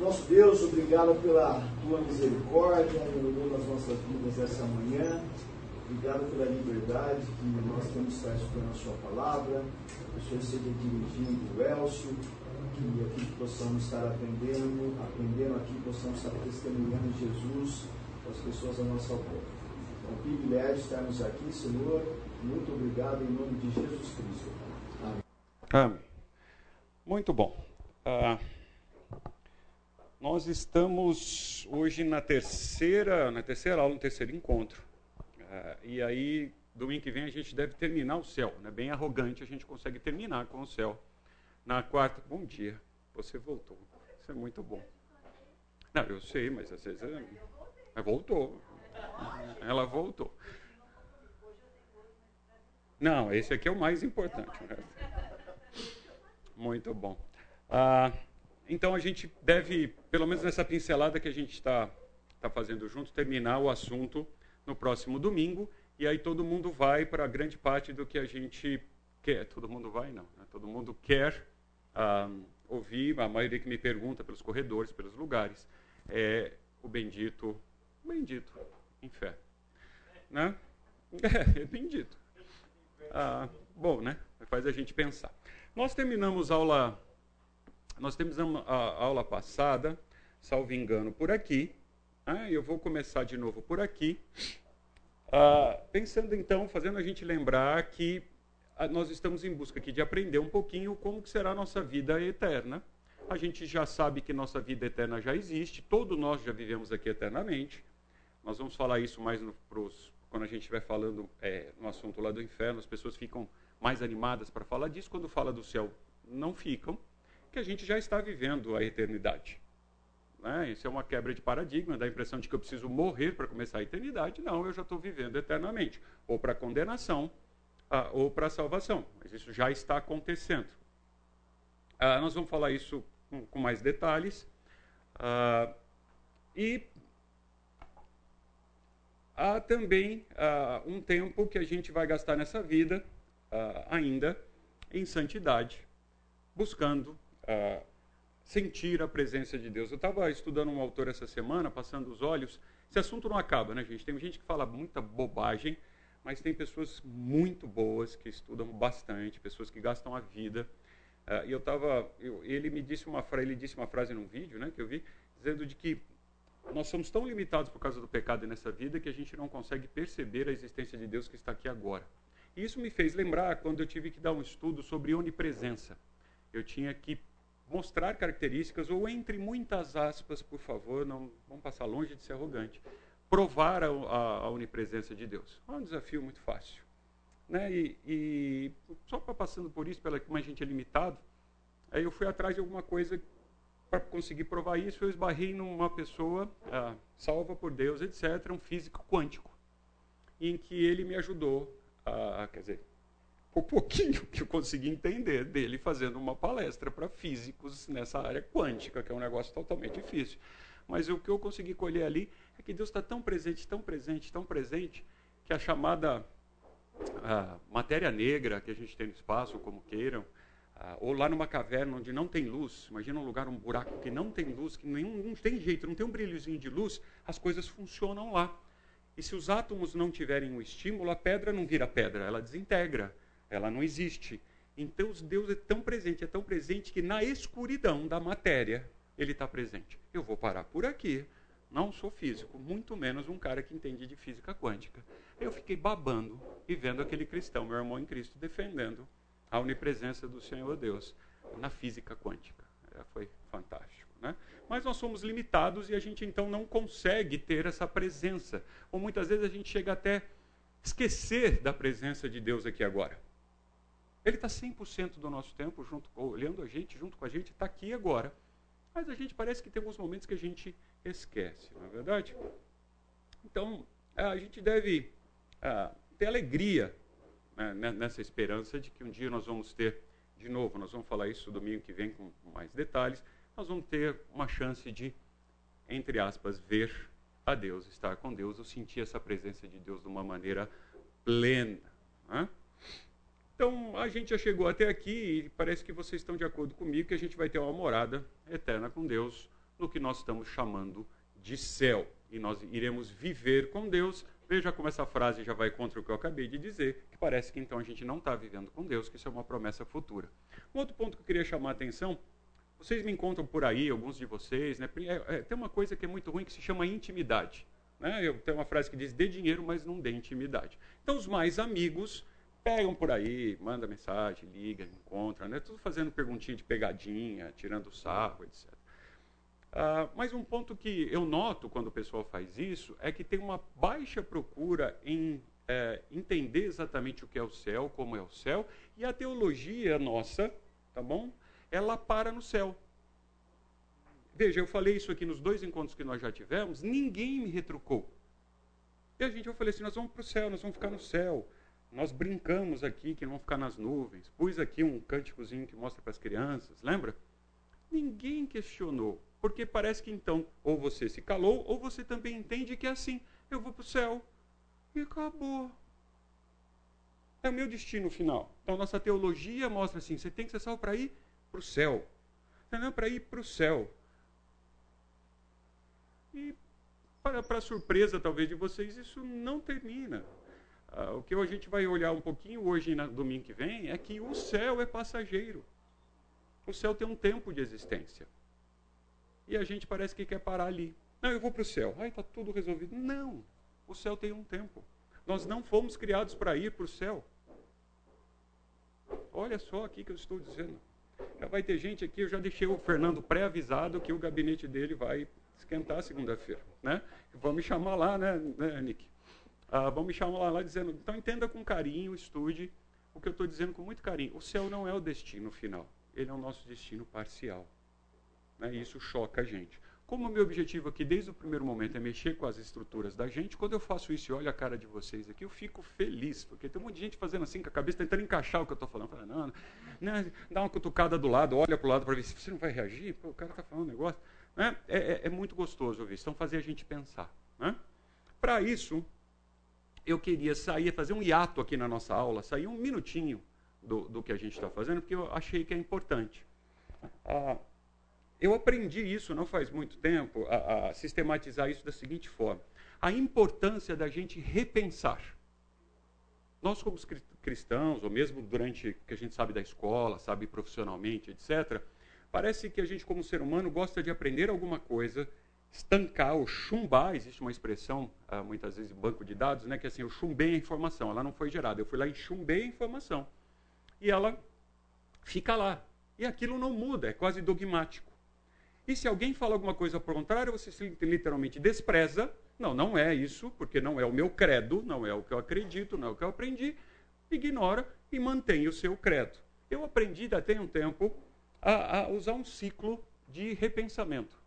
Nosso Deus, obrigado pela tua misericórdia no das nossas vidas essa manhã. Obrigado pela liberdade que nós temos estar estudando a sua palavra. Que o Senhor seja dirigindo o Elcio, que aqui possamos estar aprendendo, aprendendo aqui, possamos estar testemunhando Jesus para as pessoas à nossa volta. É um privilégio estarmos aqui, Senhor. Muito obrigado em nome de Jesus Cristo. Amém. Amém. Muito bom. Uh, nós estamos hoje na terceira, na terceira aula, no terceiro encontro. Uh, e aí, domingo que vem, a gente deve terminar o céu. Né? Bem arrogante, a gente consegue terminar com o céu. Na quarta, bom dia, você voltou. Isso é muito bom. Não, eu sei, mas às vezes. Mas voltou. Ela voltou. Não, esse aqui é o mais importante. Né? Muito bom. Ah, então a gente deve, pelo menos nessa pincelada que a gente está tá fazendo junto, terminar o assunto no próximo domingo. E aí todo mundo vai para a grande parte do que a gente quer. Todo mundo vai, não. Né? Todo mundo quer ah, ouvir, a maioria que me pergunta pelos corredores, pelos lugares, é o bendito, o bendito inferno. Né? É, é bendito. Ah, bom, né? Faz a gente pensar. Nós terminamos aula nós temos a aula passada, salvo engano, por aqui. Ah, eu vou começar de novo por aqui. Ah, pensando então, fazendo a gente lembrar que ah, nós estamos em busca aqui de aprender um pouquinho como será a nossa vida eterna. A gente já sabe que nossa vida eterna já existe, todos nós já vivemos aqui eternamente. Nós vamos falar isso mais no, pros, quando a gente estiver falando é, no assunto lá do inferno. As pessoas ficam mais animadas para falar disso. Quando fala do céu, não ficam que a gente já está vivendo a eternidade. Né? Isso é uma quebra de paradigma, dá a impressão de que eu preciso morrer para começar a eternidade. Não, eu já estou vivendo eternamente, ou para condenação, ah, ou para salvação. Mas isso já está acontecendo. Ah, nós vamos falar isso com, com mais detalhes. Ah, e há também ah, um tempo que a gente vai gastar nessa vida ah, ainda em santidade, buscando uh, sentir a presença de Deus. Eu estava estudando um autor essa semana, passando os olhos. Esse assunto não acaba, né, gente? Tem gente que fala muita bobagem, mas tem pessoas muito boas que estudam bastante, pessoas que gastam a vida. Uh, e eu estava, ele me disse uma frase, ele disse uma frase num vídeo, né, que eu vi, dizendo de que nós somos tão limitados por causa do pecado nessa vida que a gente não consegue perceber a existência de Deus que está aqui agora. E isso me fez lembrar quando eu tive que dar um estudo sobre onipresença. Eu tinha que mostrar características, ou entre muitas aspas, por favor, não vamos passar longe de ser arrogante, provar a, a, a onipresença de Deus. É um desafio muito fácil. Né? E, e só para passando por isso, pela como a gente é limitado, aí eu fui atrás de alguma coisa para conseguir provar isso. Eu esbarrei numa pessoa ah, salva por Deus, etc., um físico quântico, em que ele me ajudou, a, quer dizer, o pouquinho que eu consegui entender dele fazendo uma palestra para físicos nessa área quântica, que é um negócio totalmente difícil. Mas o que eu consegui colher ali é que Deus está tão presente, tão presente, tão presente, que a chamada a matéria negra que a gente tem no espaço, como queiram, ou lá numa caverna onde não tem luz, imagina um lugar, um buraco que não tem luz, que nenhum, não tem jeito, não tem um brilhozinho de luz, as coisas funcionam lá. E se os átomos não tiverem um estímulo, a pedra não vira pedra, ela desintegra ela não existe. Então Deus é tão presente, é tão presente que na escuridão da matéria ele está presente. Eu vou parar por aqui. Não sou físico, muito menos um cara que entende de física quântica. Eu fiquei babando e vendo aquele cristão, meu irmão em Cristo, defendendo a onipresença do Senhor Deus na física quântica. É, foi fantástico. Né? Mas nós somos limitados e a gente então não consegue ter essa presença. Ou muitas vezes a gente chega até esquecer da presença de Deus aqui agora. Ele está 100% do nosso tempo junto, olhando a gente, junto com a gente, está aqui agora. Mas a gente parece que tem alguns momentos que a gente esquece, não é verdade? Então, a gente deve uh, ter alegria né, nessa esperança de que um dia nós vamos ter, de novo, nós vamos falar isso domingo que vem com mais detalhes, nós vamos ter uma chance de, entre aspas, ver a Deus, estar com Deus, ou sentir essa presença de Deus de uma maneira plena. Né? Então, a gente já chegou até aqui e parece que vocês estão de acordo comigo que a gente vai ter uma morada eterna com Deus no que nós estamos chamando de céu. E nós iremos viver com Deus. Veja como essa frase já vai contra o que eu acabei de dizer, que parece que então a gente não está vivendo com Deus, que isso é uma promessa futura. Um outro ponto que eu queria chamar a atenção vocês me encontram por aí, alguns de vocês, né? É, é, tem uma coisa que é muito ruim que se chama intimidade. Né? Eu tenho uma frase que diz: dê dinheiro, mas não dê intimidade. Então, os mais amigos pegam por aí, manda mensagem, liga, encontra, né? Tudo fazendo perguntinha de pegadinha, tirando sarro, etc. Ah, mas um ponto que eu noto quando o pessoal faz isso é que tem uma baixa procura em é, entender exatamente o que é o céu, como é o céu, e a teologia nossa, tá bom? ela para no céu. Veja, eu falei isso aqui nos dois encontros que nós já tivemos, ninguém me retrucou. E a gente, eu falei assim, nós vamos para o céu, nós vamos ficar no céu. Nós brincamos aqui que vamos ficar nas nuvens. Pus aqui um cânticozinho que mostra para as crianças, lembra? Ninguém questionou, porque parece que então, ou você se calou, ou você também entende que é assim, eu vou para o céu. E acabou. É o meu destino final. Então, nossa teologia mostra assim: você tem que ser salvo para ir para o céu. Não é para ir para o céu. E, para, para surpresa talvez de vocês, isso não termina. Ah, o que a gente vai olhar um pouquinho hoje, no domingo que vem, é que o céu é passageiro. O céu tem um tempo de existência. E a gente parece que quer parar ali. Não, eu vou para o céu. Ai, está tudo resolvido. Não. O céu tem um tempo. Nós não fomos criados para ir para o céu. Olha só aqui que eu estou dizendo. Já vai ter gente aqui, eu já deixei o Fernando pré-avisado que o gabinete dele vai esquentar segunda-feira. Né? Vão me chamar lá, né, né Nick? Ah, vão me chamar lá, lá dizendo, então entenda com carinho, estude o que eu estou dizendo com muito carinho. O céu não é o destino final, ele é o nosso destino parcial. Né? E isso choca a gente. Como o meu objetivo aqui, desde o primeiro momento, é mexer com as estruturas da gente, quando eu faço isso e olho a cara de vocês aqui, eu fico feliz, porque tem um monte de gente fazendo assim com a cabeça, tentando encaixar o que eu estou falando. Fala, não, não, dá uma cutucada do lado, olha para o lado para ver se você não vai reagir, Pô, o cara está falando um negócio. Né? É, é, é, muito gostoso ouvir isso, então fazer a gente pensar. Né? Para isso, eu queria sair, fazer um hiato aqui na nossa aula, sair um minutinho do, do que a gente está fazendo, porque eu achei que é importante. Ah, eu aprendi isso não faz muito tempo, a, a sistematizar isso da seguinte forma: a importância da gente repensar. Nós, como cristãos, ou mesmo durante que a gente sabe da escola, sabe profissionalmente, etc., parece que a gente, como ser humano, gosta de aprender alguma coisa, estancar ou chumbar. Existe uma expressão, ah, muitas vezes, em banco de dados, né, que é assim: eu chumbei a informação, ela não foi gerada. Eu fui lá e chumbei a informação. E ela fica lá. E aquilo não muda, é quase dogmático. E se alguém fala alguma coisa ao contrário, você literalmente despreza. Não, não é isso, porque não é o meu credo, não é o que eu acredito, não é o que eu aprendi. Ignora e mantém o seu credo. Eu aprendi, já tem um tempo, a, a usar um ciclo de repensamento.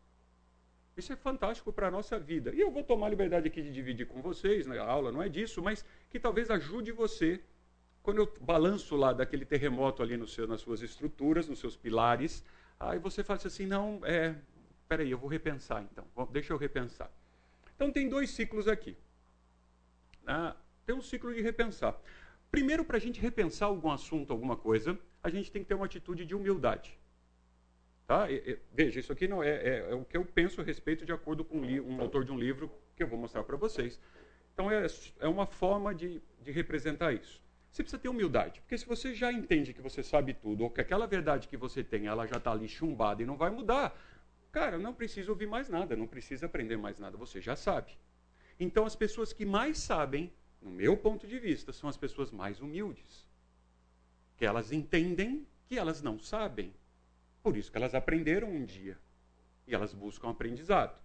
Isso é fantástico para a nossa vida. E eu vou tomar liberdade aqui de dividir com vocês, né? a aula não é disso, mas que talvez ajude você, quando eu balanço lá daquele terremoto ali no seu, nas suas estruturas, nos seus pilares, Aí você fala assim, não, é, peraí, eu vou repensar então, deixa eu repensar. Então tem dois ciclos aqui. Ah, tem um ciclo de repensar. Primeiro, para a gente repensar algum assunto, alguma coisa, a gente tem que ter uma atitude de humildade. Tá? E, e, veja, isso aqui não é, é, é, o que eu penso a respeito de acordo com um, um autor de um livro que eu vou mostrar para vocês. Então é, é uma forma de, de representar isso. Você precisa ter humildade, porque se você já entende que você sabe tudo, ou que aquela verdade que você tem, ela já está ali chumbada e não vai mudar, cara, não precisa ouvir mais nada, não precisa aprender mais nada, você já sabe. Então, as pessoas que mais sabem, no meu ponto de vista, são as pessoas mais humildes. Que elas entendem que elas não sabem. Por isso que elas aprenderam um dia. E elas buscam aprendizado.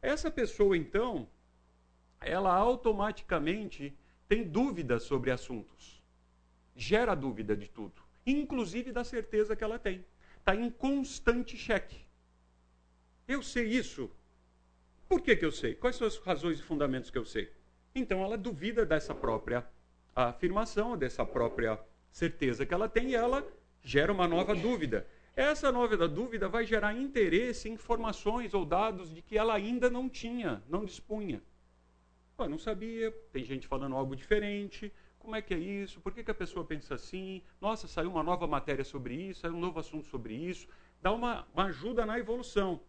Essa pessoa, então, ela automaticamente tem dúvidas sobre assuntos. Gera dúvida de tudo, inclusive da certeza que ela tem. Está em constante cheque. Eu sei isso. Por que, que eu sei? Quais são as razões e fundamentos que eu sei? Então ela duvida dessa própria afirmação, dessa própria certeza que ela tem e ela gera uma nova dúvida. Essa nova dúvida vai gerar interesse em informações ou dados de que ela ainda não tinha, não dispunha. Pô, não sabia, tem gente falando algo diferente. Como é que é isso? Por que, que a pessoa pensa assim? Nossa, saiu uma nova matéria sobre isso, saiu um novo assunto sobre isso. Dá uma, uma ajuda na evolução.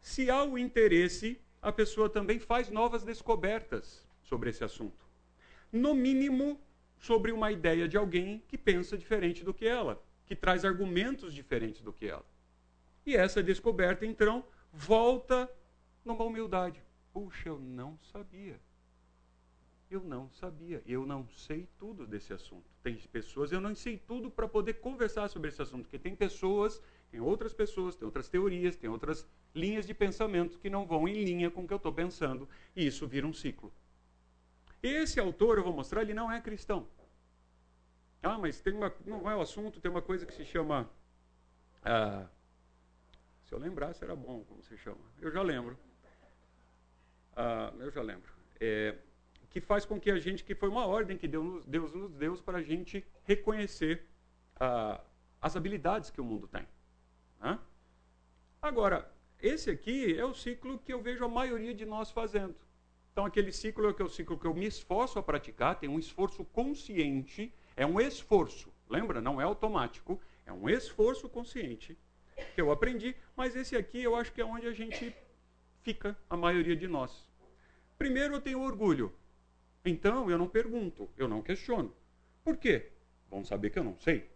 Se há o interesse, a pessoa também faz novas descobertas sobre esse assunto. No mínimo, sobre uma ideia de alguém que pensa diferente do que ela, que traz argumentos diferentes do que ela. E essa descoberta, então, volta numa humildade. Puxa, eu não sabia. Eu não sabia. Eu não sei tudo desse assunto. Tem pessoas, eu não sei tudo para poder conversar sobre esse assunto, porque tem pessoas, tem outras pessoas, tem outras teorias, tem outras linhas de pensamento que não vão em linha com o que eu estou pensando, e isso vira um ciclo. Esse autor, eu vou mostrar, ele não é cristão. Ah, mas tem uma, não é o assunto, tem uma coisa que se chama. Ah, se eu lembrasse, era bom, como se chama. Eu já lembro. Ah, eu já lembro. É, que faz com que a gente, que foi uma ordem que Deus, Deus nos deu para a gente reconhecer ah, as habilidades que o mundo tem. Né? Agora, esse aqui é o ciclo que eu vejo a maioria de nós fazendo. Então, aquele ciclo é, é o ciclo que eu me esforço a praticar, tem um esforço consciente, é um esforço, lembra? Não é automático, é um esforço consciente que eu aprendi, mas esse aqui eu acho que é onde a gente fica, a maioria de nós. Primeiro, eu tenho orgulho. Então, eu não pergunto, eu não questiono. Por quê? Vão saber que eu não sei.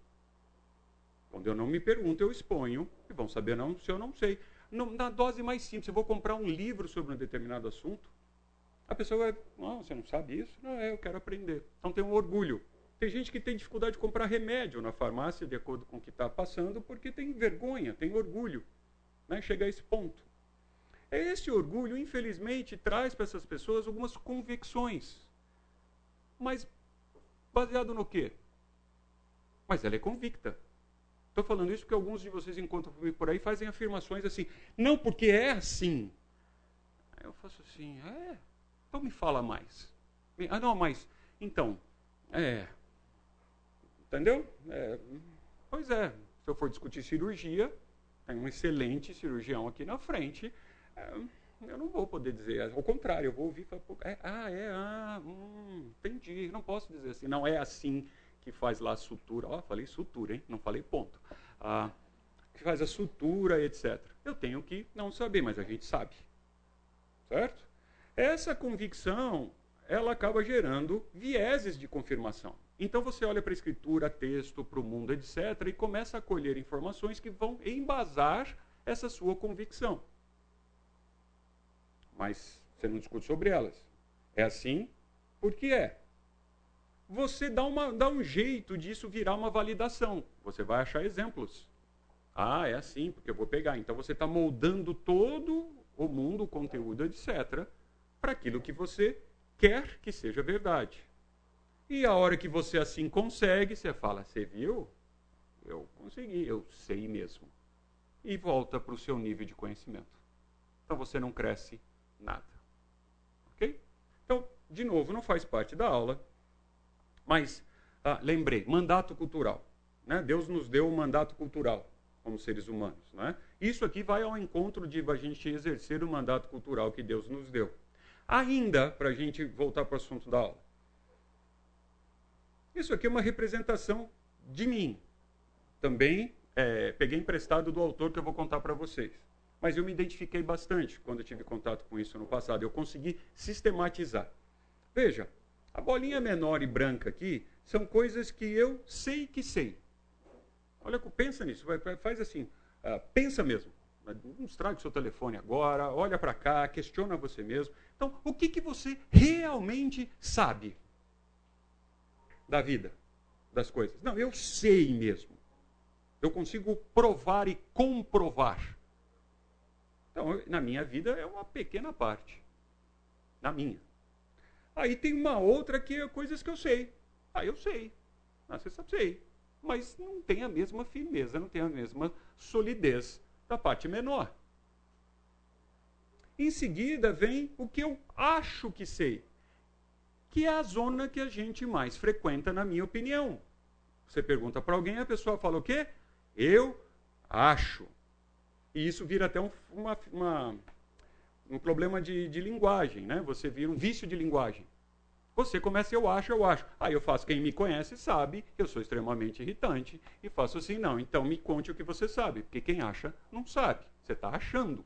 Quando eu não me pergunto, eu exponho e vão saber não, se eu não sei. na dose mais simples, eu vou comprar um livro sobre um determinado assunto, a pessoa vai, não, você não sabe isso? Não, é, eu quero aprender. Então tem um orgulho. Tem gente que tem dificuldade de comprar remédio na farmácia, de acordo com o que está passando, porque tem vergonha, tem orgulho. Né? Chega a esse ponto. Esse orgulho, infelizmente, traz para essas pessoas algumas convicções. Mas baseado no quê? Mas ela é convicta. Estou falando isso porque alguns de vocês encontram comigo por aí fazem afirmações assim. Não, porque é assim. Aí eu faço assim, é. Então me fala mais. Ah, não, mas. Então. É. Entendeu? É, pois é. Se eu for discutir cirurgia, tem um excelente cirurgião aqui na frente. É, eu não vou poder dizer, ao contrário, eu vou ouvir falar, é, ah, é, ah, hum, entendi, não posso dizer assim, não é assim que faz lá a sutura, ó, oh, falei sutura, hein, não falei ponto, ah, que faz a sutura, etc. Eu tenho que não saber, mas a gente sabe, certo? Essa convicção, ela acaba gerando vieses de confirmação. Então você olha para a escritura, texto, para o mundo, etc., e começa a colher informações que vão embasar essa sua convicção mas você não discute sobre elas. É assim porque é. Você dá, uma, dá um jeito disso virar uma validação. Você vai achar exemplos. Ah, é assim, porque eu vou pegar. Então você está moldando todo o mundo, o conteúdo, etc., para aquilo que você quer que seja verdade. E a hora que você assim consegue, você fala: Você viu? Eu consegui, eu sei mesmo. E volta para o seu nível de conhecimento. Então você não cresce nada. Ok? Então, de novo, não faz parte da aula, mas ah, lembrei, mandato cultural. Né? Deus nos deu um mandato cultural como seres humanos. Né? Isso aqui vai ao encontro de a gente exercer o mandato cultural que Deus nos deu. Ainda, para a gente voltar para o assunto da aula. Isso aqui é uma representação de mim. Também é, peguei emprestado do autor que eu vou contar para vocês mas eu me identifiquei bastante quando tive contato com isso no passado. Eu consegui sistematizar. Veja, a bolinha menor e branca aqui são coisas que eu sei que sei. Olha, pensa nisso, faz assim, uh, pensa mesmo. Não estrague seu telefone agora, olha para cá, questiona você mesmo. Então, o que, que você realmente sabe da vida, das coisas? Não, eu sei mesmo. Eu consigo provar e comprovar então, na minha vida é uma pequena parte. Na minha. Aí tem uma outra que é coisas que eu sei. Ah, eu sei. Ah, você sabe, sei. Mas não tem a mesma firmeza, não tem a mesma solidez da parte menor. Em seguida vem o que eu acho que sei, que é a zona que a gente mais frequenta, na minha opinião. Você pergunta para alguém, a pessoa fala o quê? Eu acho. E isso vira até um, uma, uma, um problema de, de linguagem, né? Você vira um vício de linguagem. Você começa, eu acho, eu acho. Aí eu faço, quem me conhece sabe eu sou extremamente irritante e faço assim, não. Então me conte o que você sabe, porque quem acha não sabe. Você está achando.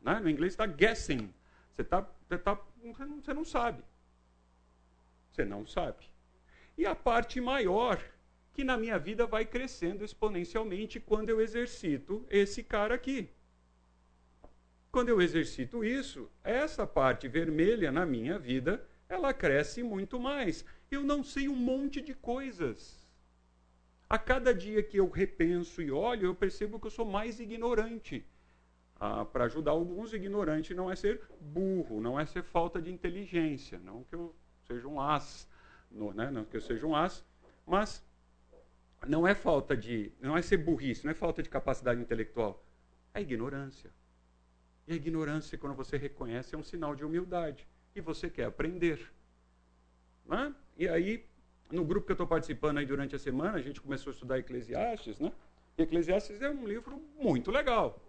Né? No inglês está guessing. Você, tá, você, tá, você não sabe. Você não sabe. E a parte maior, que na minha vida vai crescendo exponencialmente quando eu exercito esse cara aqui. Quando eu exercito isso, essa parte vermelha na minha vida, ela cresce muito mais. Eu não sei um monte de coisas. A cada dia que eu repenso e olho, eu percebo que eu sou mais ignorante. Ah, Para ajudar alguns, ignorante não é ser burro, não é ser falta de inteligência, não que eu seja um as, no, né? não que eu seja um as, mas não é falta de, não é ser burrice, não é falta de capacidade intelectual, é ignorância. E a ignorância, quando você reconhece, é um sinal de humildade. E você quer aprender. Né? E aí, no grupo que eu estou participando aí durante a semana, a gente começou a estudar Eclesiastes, né? E Eclesiastes é um livro muito legal.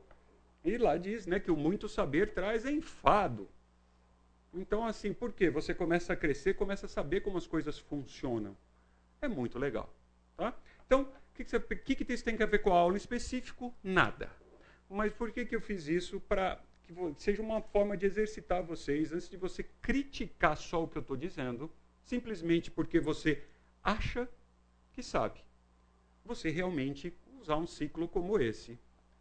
E lá diz né, que o muito saber traz enfado. Então, assim, por quê? Você começa a crescer, começa a saber como as coisas funcionam. É muito legal. Tá? Então, o que, que, que, isso tem a ver com a aula em específico? Nada. Mas por que, que eu fiz isso? Para que seja uma forma de exercitar vocês, antes de você criticar só o que eu estou dizendo, simplesmente porque você acha que sabe. Você realmente usar um ciclo como esse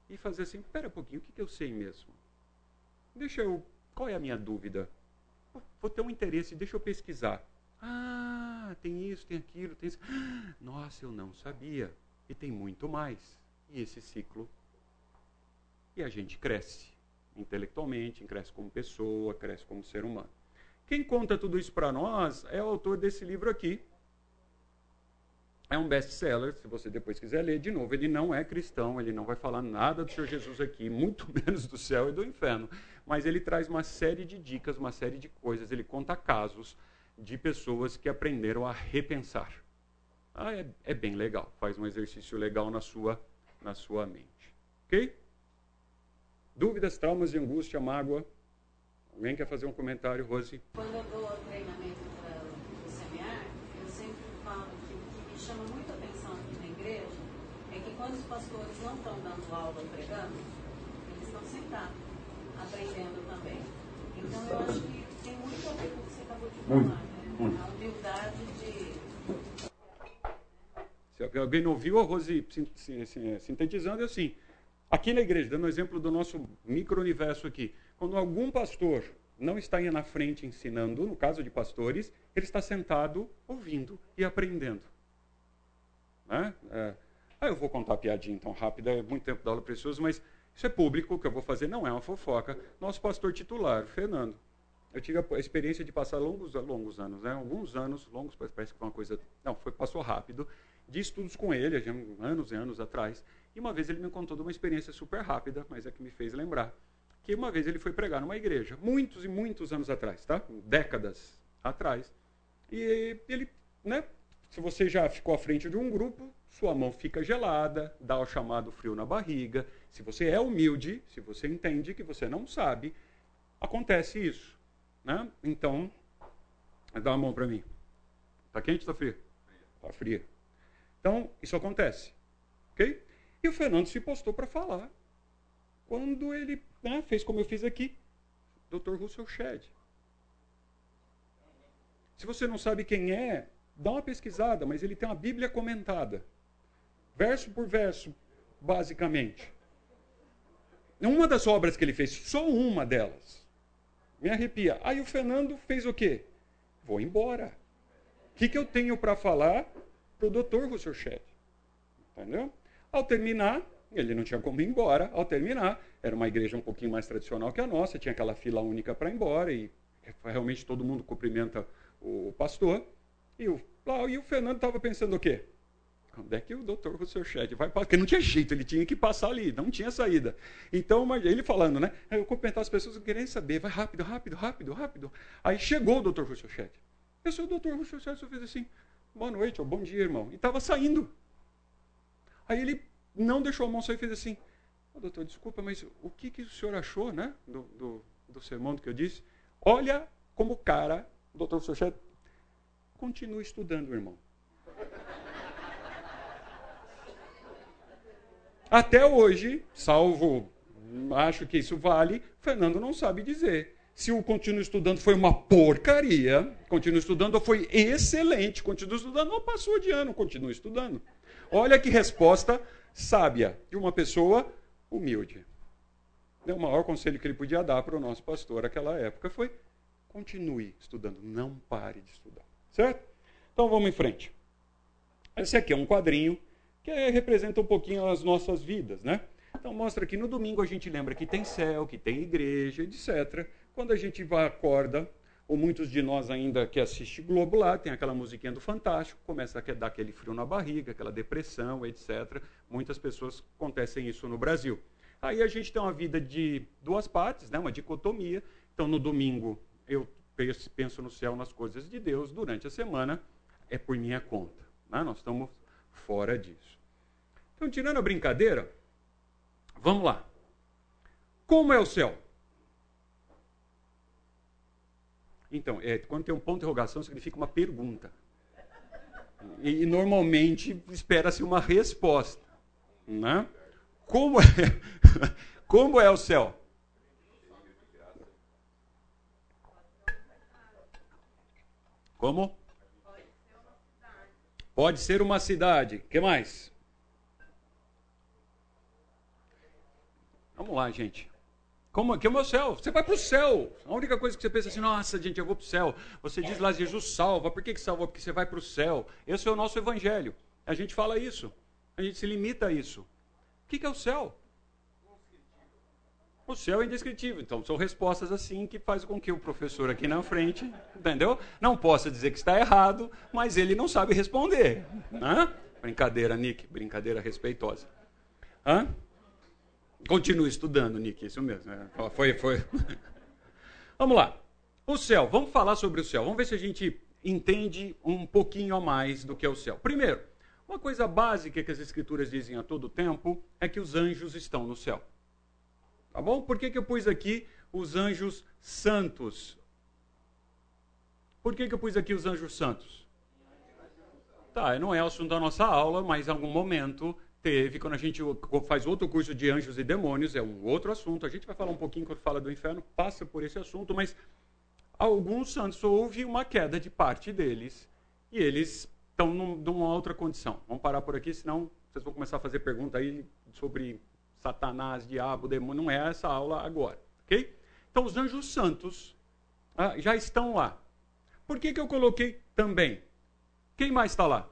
e fazer assim: espera um pouquinho, o que, que eu sei mesmo? Deixa eu. Qual é a minha dúvida? Vou ter um interesse, deixa eu pesquisar. Ah, tem isso, tem aquilo, tem isso. Nossa, eu não sabia. E tem muito mais. E esse ciclo. E a gente cresce intelectualmente, cresce como pessoa, cresce como ser humano. Quem conta tudo isso para nós é o autor desse livro aqui, é um best-seller, se você depois quiser ler. De novo, ele não é cristão, ele não vai falar nada do Senhor Jesus aqui, muito menos do céu e do inferno. Mas ele traz uma série de dicas, uma série de coisas. Ele conta casos de pessoas que aprenderam a repensar. Ah, é, é bem legal, faz um exercício legal na sua, na sua mente. Ok? Dúvidas, traumas e angústia, mágoa. Alguém quer fazer um comentário, Rose? Quando eu dou treinamento para o semear, eu sempre falo que chama muito atenção aqui na igreja é que quando os pastores não estão dando aula pregando, eles estão sentados, aprendendo também. Então eu acho que tem muito a ver com o que você acabou de falar, né? A humildade de. Se alguém não ouviu, a Rose sintetizando é assim. Aqui na igreja, dando um exemplo do nosso micro-universo aqui, quando algum pastor não está na frente ensinando, no caso de pastores, ele está sentado ouvindo e aprendendo. Né? É, ah, eu vou contar a piadinha tão rápida, é muito tempo da aula precioso, mas isso é público, o que eu vou fazer não é uma fofoca. Nosso pastor titular, Fernando. Eu tive a experiência de passar longos, longos anos, né? alguns anos, longos, parece que foi uma coisa. Não, foi, passou rápido, de estudos com ele, anos e anos atrás. E uma vez ele me contou de uma experiência super rápida, mas é que me fez lembrar. Que uma vez ele foi pregar numa igreja, muitos e muitos anos atrás, tá? Décadas atrás. E ele, né, se você já ficou à frente de um grupo, sua mão fica gelada, dá o chamado frio na barriga. Se você é humilde, se você entende que você não sabe, acontece isso. Né? Então, dá a mão para mim. Está quente ou está fria? Está fria. Então, isso acontece. Ok? E o Fernando se postou para falar. Quando ele né, fez como eu fiz aqui, Dr. Russell Shedd. Se você não sabe quem é, Dá uma pesquisada, mas ele tem uma Bíblia comentada. Verso por verso, basicamente. Uma das obras que ele fez, só uma delas. Me arrepia. Aí o Fernando fez o quê? Vou embora. O que, que eu tenho para falar para o doutor Russell Shedd? Entendeu? Ao terminar, ele não tinha como ir embora. Ao terminar, era uma igreja um pouquinho mais tradicional que a nossa, tinha aquela fila única para ir embora e realmente todo mundo cumprimenta o pastor. E o, e o Fernando estava pensando o quê? Quando é que o doutor Rousseau Chet vai passar? Porque não tinha jeito, ele tinha que passar ali, não tinha saída. Então, ele falando, né? Eu cumprimentar as pessoas querendo saber, vai rápido, rápido, rápido, rápido. Aí chegou o doutor Rousseau Chet. Eu sou o doutor Rousseau Chet, só fez assim, boa noite, ou bom dia, irmão. E estava saindo. Aí ele não deixou a mão sair e fez assim, oh, doutor, desculpa, mas o que, que o senhor achou, né? Do, do, do sermão que eu disse? Olha como o cara, o doutor Rousseau Chet, Continue estudando, irmão. Até hoje, salvo acho que isso vale. Fernando não sabe dizer. Se o continuo estudando foi uma porcaria, continuo estudando ou foi excelente, continuo estudando ou passou de ano, continuo estudando. Olha que resposta sábia de uma pessoa humilde. O maior conselho que ele podia dar para o nosso pastor naquela época foi: continue estudando, não pare de estudar. Certo? Então vamos em frente. Esse aqui é um quadrinho que representa um pouquinho as nossas vidas, né? Então mostra que no domingo a gente lembra que tem céu, que tem igreja, etc. Quando a gente vai acorda, ou muitos de nós ainda que assiste Globo lá, tem aquela musiquinha do Fantástico, começa a dar aquele frio na barriga, aquela depressão, etc. Muitas pessoas acontecem isso no Brasil. Aí a gente tem uma vida de duas partes, né? uma dicotomia. Então no domingo eu penso no céu, nas coisas de Deus, durante a semana é por minha conta. Né? Nós estamos fora disso. Então, tirando a brincadeira, vamos lá. Como é o céu? Então, é, quando tem um ponto de interrogação, significa uma pergunta. E, e normalmente espera-se uma resposta. Né? Como, é, como é o céu? Como? Pode ser uma cidade. O que mais? Vamos lá, gente. Como que é o meu céu? Você vai para o céu. A única coisa que você pensa assim, nossa, gente, eu vou para o céu. Você diz lá, Jesus salva. Por que, que salva? Porque você vai para o céu. Esse é o nosso evangelho. A gente fala isso. A gente se limita a isso. O que, que é o céu? O céu é indescritível. Então, são respostas assim que fazem com que o professor aqui na frente, entendeu? Não possa dizer que está errado, mas ele não sabe responder. Hã? Brincadeira, Nick. Brincadeira respeitosa. Hã? Continue estudando, Nick, isso mesmo. É, foi, foi. vamos lá. O céu, vamos falar sobre o céu. Vamos ver se a gente entende um pouquinho a mais do que é o céu. Primeiro, uma coisa básica que as escrituras dizem a todo tempo é que os anjos estão no céu. Tá bom? Por que, que eu pus aqui os anjos santos? Por que, que eu pus aqui os anjos santos? Tá, não é assunto da nossa aula, mas em algum momento teve, quando a gente faz outro curso de anjos e demônios, é um outro assunto. A gente vai falar um pouquinho quando fala do inferno, passa por esse assunto, mas alguns santos houve uma queda de parte deles e eles estão numa outra condição. Vamos parar por aqui, senão vocês vão começar a fazer pergunta aí sobre Satanás, diabo, demônio. Não é essa aula agora, ok? Então, os anjos santos ah, já estão lá. Por que, que eu coloquei também? Quem mais está lá?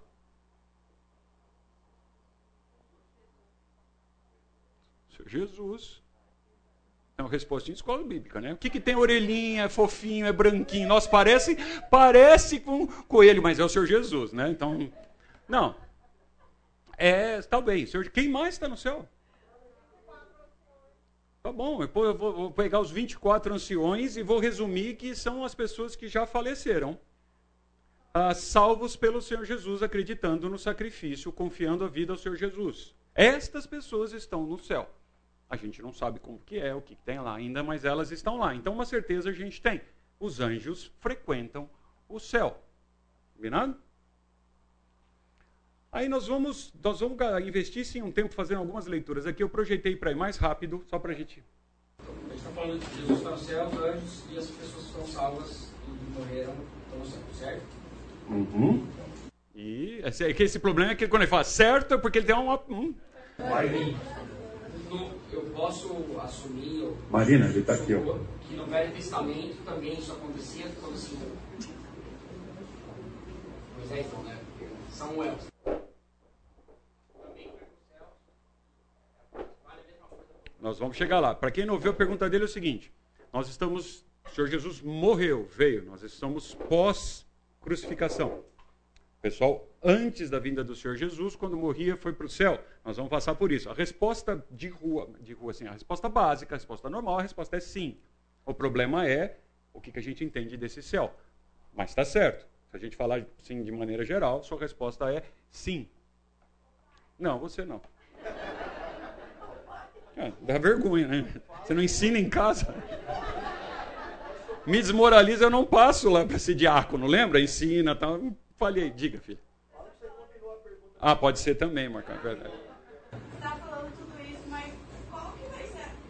Jesus. É uma resposta de escola bíblica, né? O que, que tem orelhinha, é fofinho, é branquinho? Nossa, parece, parece com coelho, mas é o Senhor Jesus, né? Então, não. É, talvez. Quem mais está no céu? Tá bom, eu vou, vou pegar os 24 anciões e vou resumir que são as pessoas que já faleceram, ah, salvos pelo Senhor Jesus, acreditando no sacrifício, confiando a vida ao Senhor Jesus. Estas pessoas estão no céu. A gente não sabe como que é, o que tem lá ainda, mas elas estão lá. Então, uma certeza a gente tem. Os anjos frequentam o céu. Combinado? Aí nós vamos, nós vamos investir sim um tempo fazendo algumas leituras aqui. Eu projetei para ir mais rápido, só para a gente. A gente está falando de Jesus está no céu, os anjos e as pessoas que estão salvas e morreram estão no céu, certo? Uhum. E esse, é que esse problema é que quando ele fala certo é porque ele tem uma. Um... Vai vir posso assumir. Marina, ele está aqui. Ó. Que no Velho Testamento também isso acontecia, como assim. Moisés não, né? Samuel. Nós vamos chegar lá. Para quem não viu, a pergunta dele é o seguinte: nós estamos. O Senhor Jesus morreu, veio. Nós estamos pós-crucificação. Pessoal, antes da vinda do Senhor Jesus, quando morria, foi para o céu. Nós vamos passar por isso. A resposta de rua, de rua assim, a resposta básica, a resposta normal, a resposta é sim. O problema é o que, que a gente entende desse céu. Mas está certo. Se a gente falar sim de maneira geral, sua resposta é sim. Não, você não. É, dá vergonha, né? Você não ensina em casa. Me desmoraliza, eu não passo lá para ser diácono, lembra? Ensina tal. Falhei. Diga, filha. Ah, pode ser também, Marcão, é verdade. Está falando tudo isso, mas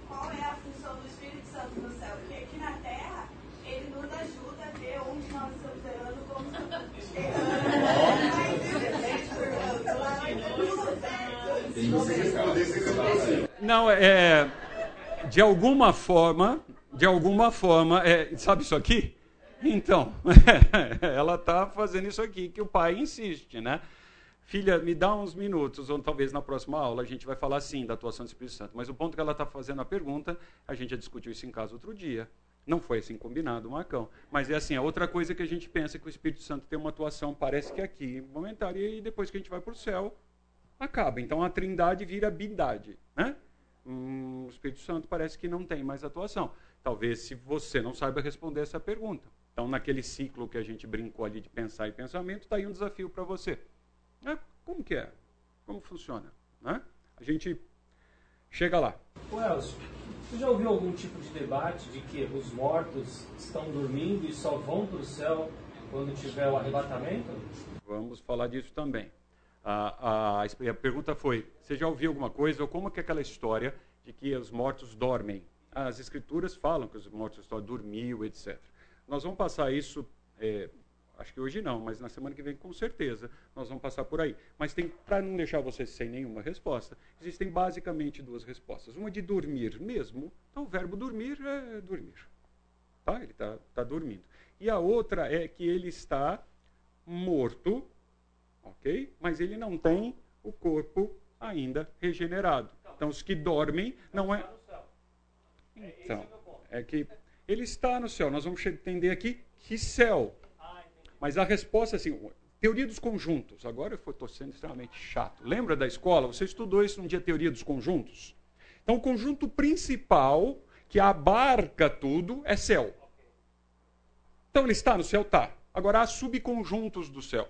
qual é a função do Espírito Santo no céu? Porque aqui na Terra, ele nos ajuda a ver onde nós estamos errando, como estamos errando. Não, é, é... De alguma forma, de alguma forma, é, sabe isso aqui? Então, ela está fazendo isso aqui que o pai insiste, né? Filha, me dá uns minutos, ou talvez na próxima aula a gente vai falar sim da atuação do Espírito Santo. Mas o ponto que ela está fazendo a pergunta, a gente já discutiu isso em casa outro dia. Não foi assim combinado, Marcão. Mas é assim, a outra coisa que a gente pensa é que o Espírito Santo tem uma atuação, parece que aqui, momentária, e depois que a gente vai para o céu, acaba. Então a trindade vira bindade. Né? Hum, o Espírito Santo parece que não tem mais atuação. Talvez se você não saiba responder essa pergunta. Então, naquele ciclo que a gente brincou ali de pensar e pensamento, está aí um desafio para você. É, como que é? Como funciona? Né? A gente chega lá. O Elcio, você já ouviu algum tipo de debate de que os mortos estão dormindo e só vão para o céu quando tiver o arrebatamento? Vamos falar disso também. A, a, a pergunta foi: você já ouviu alguma coisa ou como que é aquela história de que os mortos dormem? As escrituras falam que os mortos estão dormiu, etc. Nós vamos passar isso, é, acho que hoje não, mas na semana que vem com certeza nós vamos passar por aí. Mas tem, para não deixar vocês sem nenhuma resposta, existem basicamente duas respostas. Uma de dormir mesmo, então o verbo dormir é dormir. Tá? Ele está tá dormindo. E a outra é que ele está morto, ok? Mas ele não tem o corpo ainda regenerado. Então os que dormem não é. Então, é que ele está no céu. Nós vamos entender aqui que céu. Mas a resposta é assim, teoria dos conjuntos. Agora eu estou sendo extremamente chato. Lembra da escola? Você estudou isso no dia teoria dos conjuntos? Então o conjunto principal que abarca tudo é céu. Então ele está no céu? Tá. Agora há subconjuntos do céu.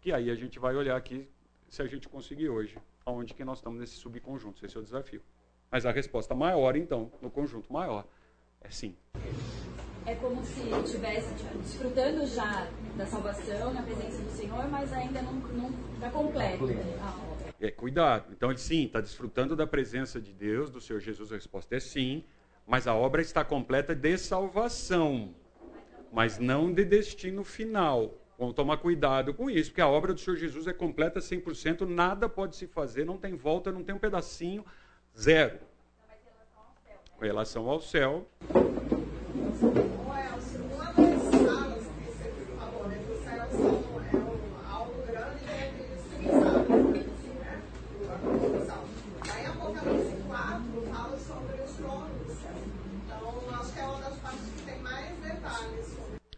Que aí a gente vai olhar aqui se a gente conseguir hoje, aonde que nós estamos nesse subconjunto. Esse é o desafio. Mas a resposta maior, então, no conjunto maior, é sim. É como se estivesse tipo, desfrutando já da salvação, na presença do Senhor, mas ainda não está completo. Né? É, cuidado. Então, ele sim, está desfrutando da presença de Deus, do Senhor Jesus. A resposta é sim, mas a obra está completa de salvação, mas não de destino final. Vamos tomar cuidado com isso, porque a obra do Senhor Jesus é completa 100%, nada pode se fazer, não tem volta, não tem um pedacinho, zero com relação ao céu.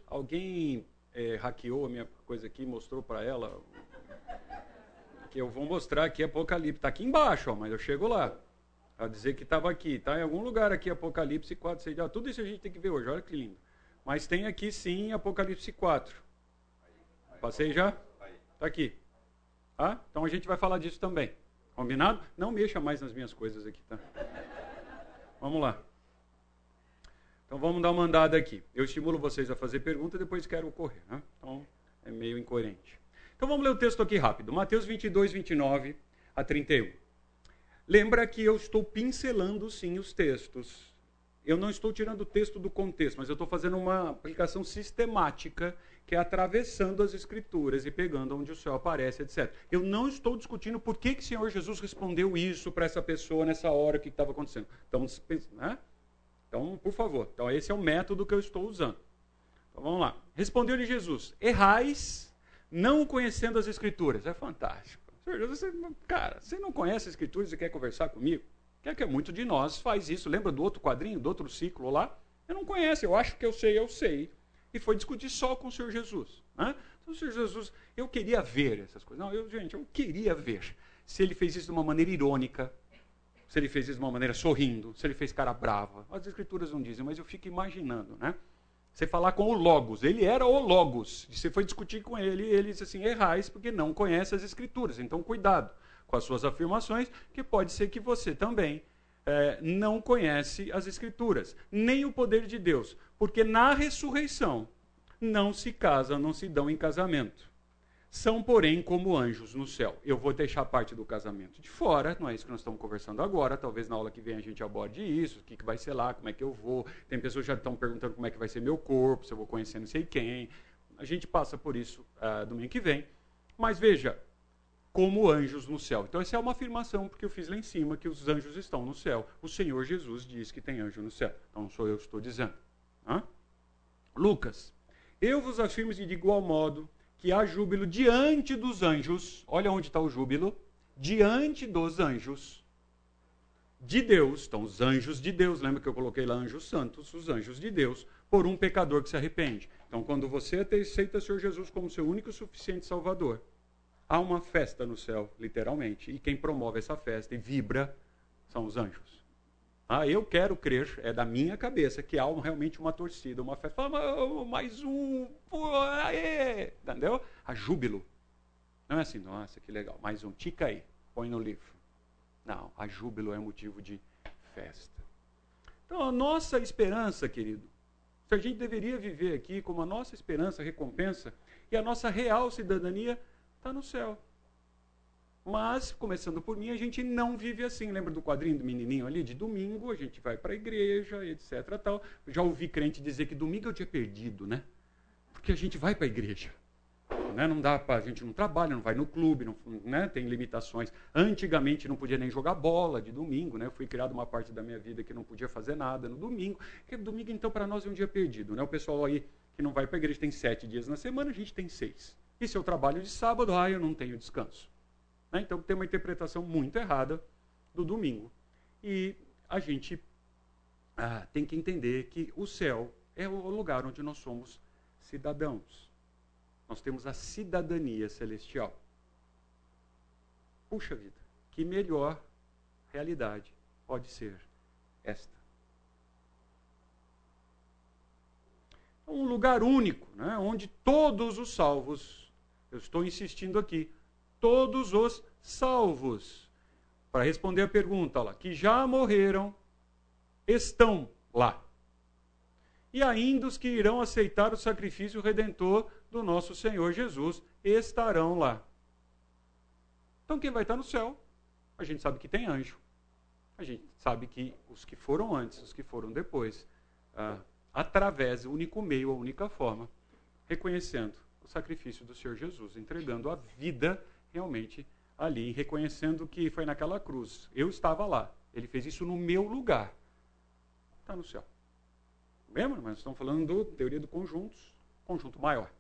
Alguém é, hackeou a minha coisa aqui, mostrou para ela que eu vou mostrar aqui Apocalipse. Está aqui embaixo, ó, mas eu chego lá a dizer que estava aqui. Está em algum lugar aqui, Apocalipse 4, 6, tudo isso a gente tem que ver hoje, olha que lindo. Mas tem aqui sim Apocalipse 4. Passei já? Está aqui. Tá? Então a gente vai falar disso também. Combinado? Não mexa mais nas minhas coisas aqui, tá? Vamos lá. Então vamos dar uma andada aqui. Eu estimulo vocês a fazer pergunta, depois quero correr. Né? Então é meio incoerente. Então vamos ler o texto aqui rápido. Mateus 22, 29 a 31. Lembra que eu estou pincelando sim os textos. Eu não estou tirando o texto do contexto, mas eu estou fazendo uma aplicação sistemática que é atravessando as escrituras e pegando onde o céu aparece, etc. Eu não estou discutindo por que, que o Senhor Jesus respondeu isso para essa pessoa nessa hora, o que estava acontecendo. Então, né? então, por favor, então esse é o método que eu estou usando. Então vamos lá. Respondeu-lhe Jesus: Errais, não conhecendo as escrituras. É fantástico. Você, cara, você não conhece a Escritura e quer conversar comigo? Quer que muito de nós faz isso. Lembra do outro quadrinho, do outro ciclo lá? Eu não conhece, eu acho que eu sei, eu sei. E foi discutir só com o Senhor Jesus. Né? Então, o Senhor Jesus, eu queria ver essas coisas. Não, eu, gente, eu queria ver se ele fez isso de uma maneira irônica, se ele fez isso de uma maneira sorrindo, se ele fez cara brava. As escrituras não dizem, mas eu fico imaginando, né? Você falar com o Logos, ele era o Logos. Você foi discutir com ele, ele disse assim: errais porque não conhece as Escrituras. Então, cuidado com as suas afirmações, que pode ser que você também é, não conhece as Escrituras, nem o poder de Deus. Porque na ressurreição não se casam, não se dão em casamento. São, porém, como anjos no céu. Eu vou deixar parte do casamento de fora, não é isso que nós estamos conversando agora. Talvez na aula que vem a gente aborde isso, o que, que vai ser lá, como é que eu vou. Tem pessoas que já estão perguntando como é que vai ser meu corpo, se eu vou conhecer não sei quem. A gente passa por isso uh, domingo que vem. Mas veja, como anjos no céu. Então, essa é uma afirmação porque eu fiz lá em cima que os anjos estão no céu. O Senhor Jesus diz que tem anjo no céu. Então, não sou eu que estou dizendo. Hã? Lucas, eu vos afirmo de igual modo que há júbilo diante dos anjos. Olha onde está o júbilo. Diante dos anjos de Deus. Então, os anjos de Deus. Lembra que eu coloquei lá anjos santos? Os anjos de Deus. Por um pecador que se arrepende. Então, quando você aceita o Senhor Jesus como seu único e suficiente Salvador há uma festa no céu, literalmente, e quem promove essa festa e vibra são os anjos. Ah, eu quero crer, é da minha cabeça, que há realmente uma torcida, uma festa. Fala, mais um, pô, aê! entendeu? A júbilo. Não é assim, nossa, que legal, mais um, tica aí, põe no livro. Não, a júbilo é motivo de festa. Então, a nossa esperança, querido, se a gente deveria viver aqui como a nossa esperança, recompensa, e a nossa real cidadania está no céu. Mas, começando por mim, a gente não vive assim. Lembra do quadrinho do menininho ali? De domingo a gente vai para a igreja, etc. Tal. Já ouvi crente dizer que domingo é o dia perdido, né? Porque a gente vai para a igreja. Né? Não dá para a gente não trabalha, não vai no clube, não, né? tem limitações. Antigamente não podia nem jogar bola de domingo, né? Eu fui criado uma parte da minha vida que não podia fazer nada no domingo. Porque domingo então para nós é um dia perdido, né? O pessoal aí que não vai para a igreja tem sete dias na semana, a gente tem seis. E se eu trabalho de sábado, ah, eu não tenho descanso. Né? Então tem uma interpretação muito errada do domingo. E a gente ah, tem que entender que o céu é o lugar onde nós somos cidadãos. Nós temos a cidadania celestial. Puxa vida, que melhor realidade pode ser esta? Um lugar único, né, onde todos os salvos eu estou insistindo aqui. Todos os salvos. Para responder a pergunta lá, que já morreram, estão lá. E ainda os que irão aceitar o sacrifício redentor do nosso Senhor Jesus estarão lá. Então quem vai estar no céu? A gente sabe que tem anjo. A gente sabe que os que foram antes, os que foram depois, ah, através, o único meio, a única forma, reconhecendo o sacrifício do Senhor Jesus, entregando a vida realmente ali, reconhecendo que foi naquela cruz. Eu estava lá. Ele fez isso no meu lugar. Está no céu. Lembra? Mas estamos falando do teoria do conjuntos, conjunto maior.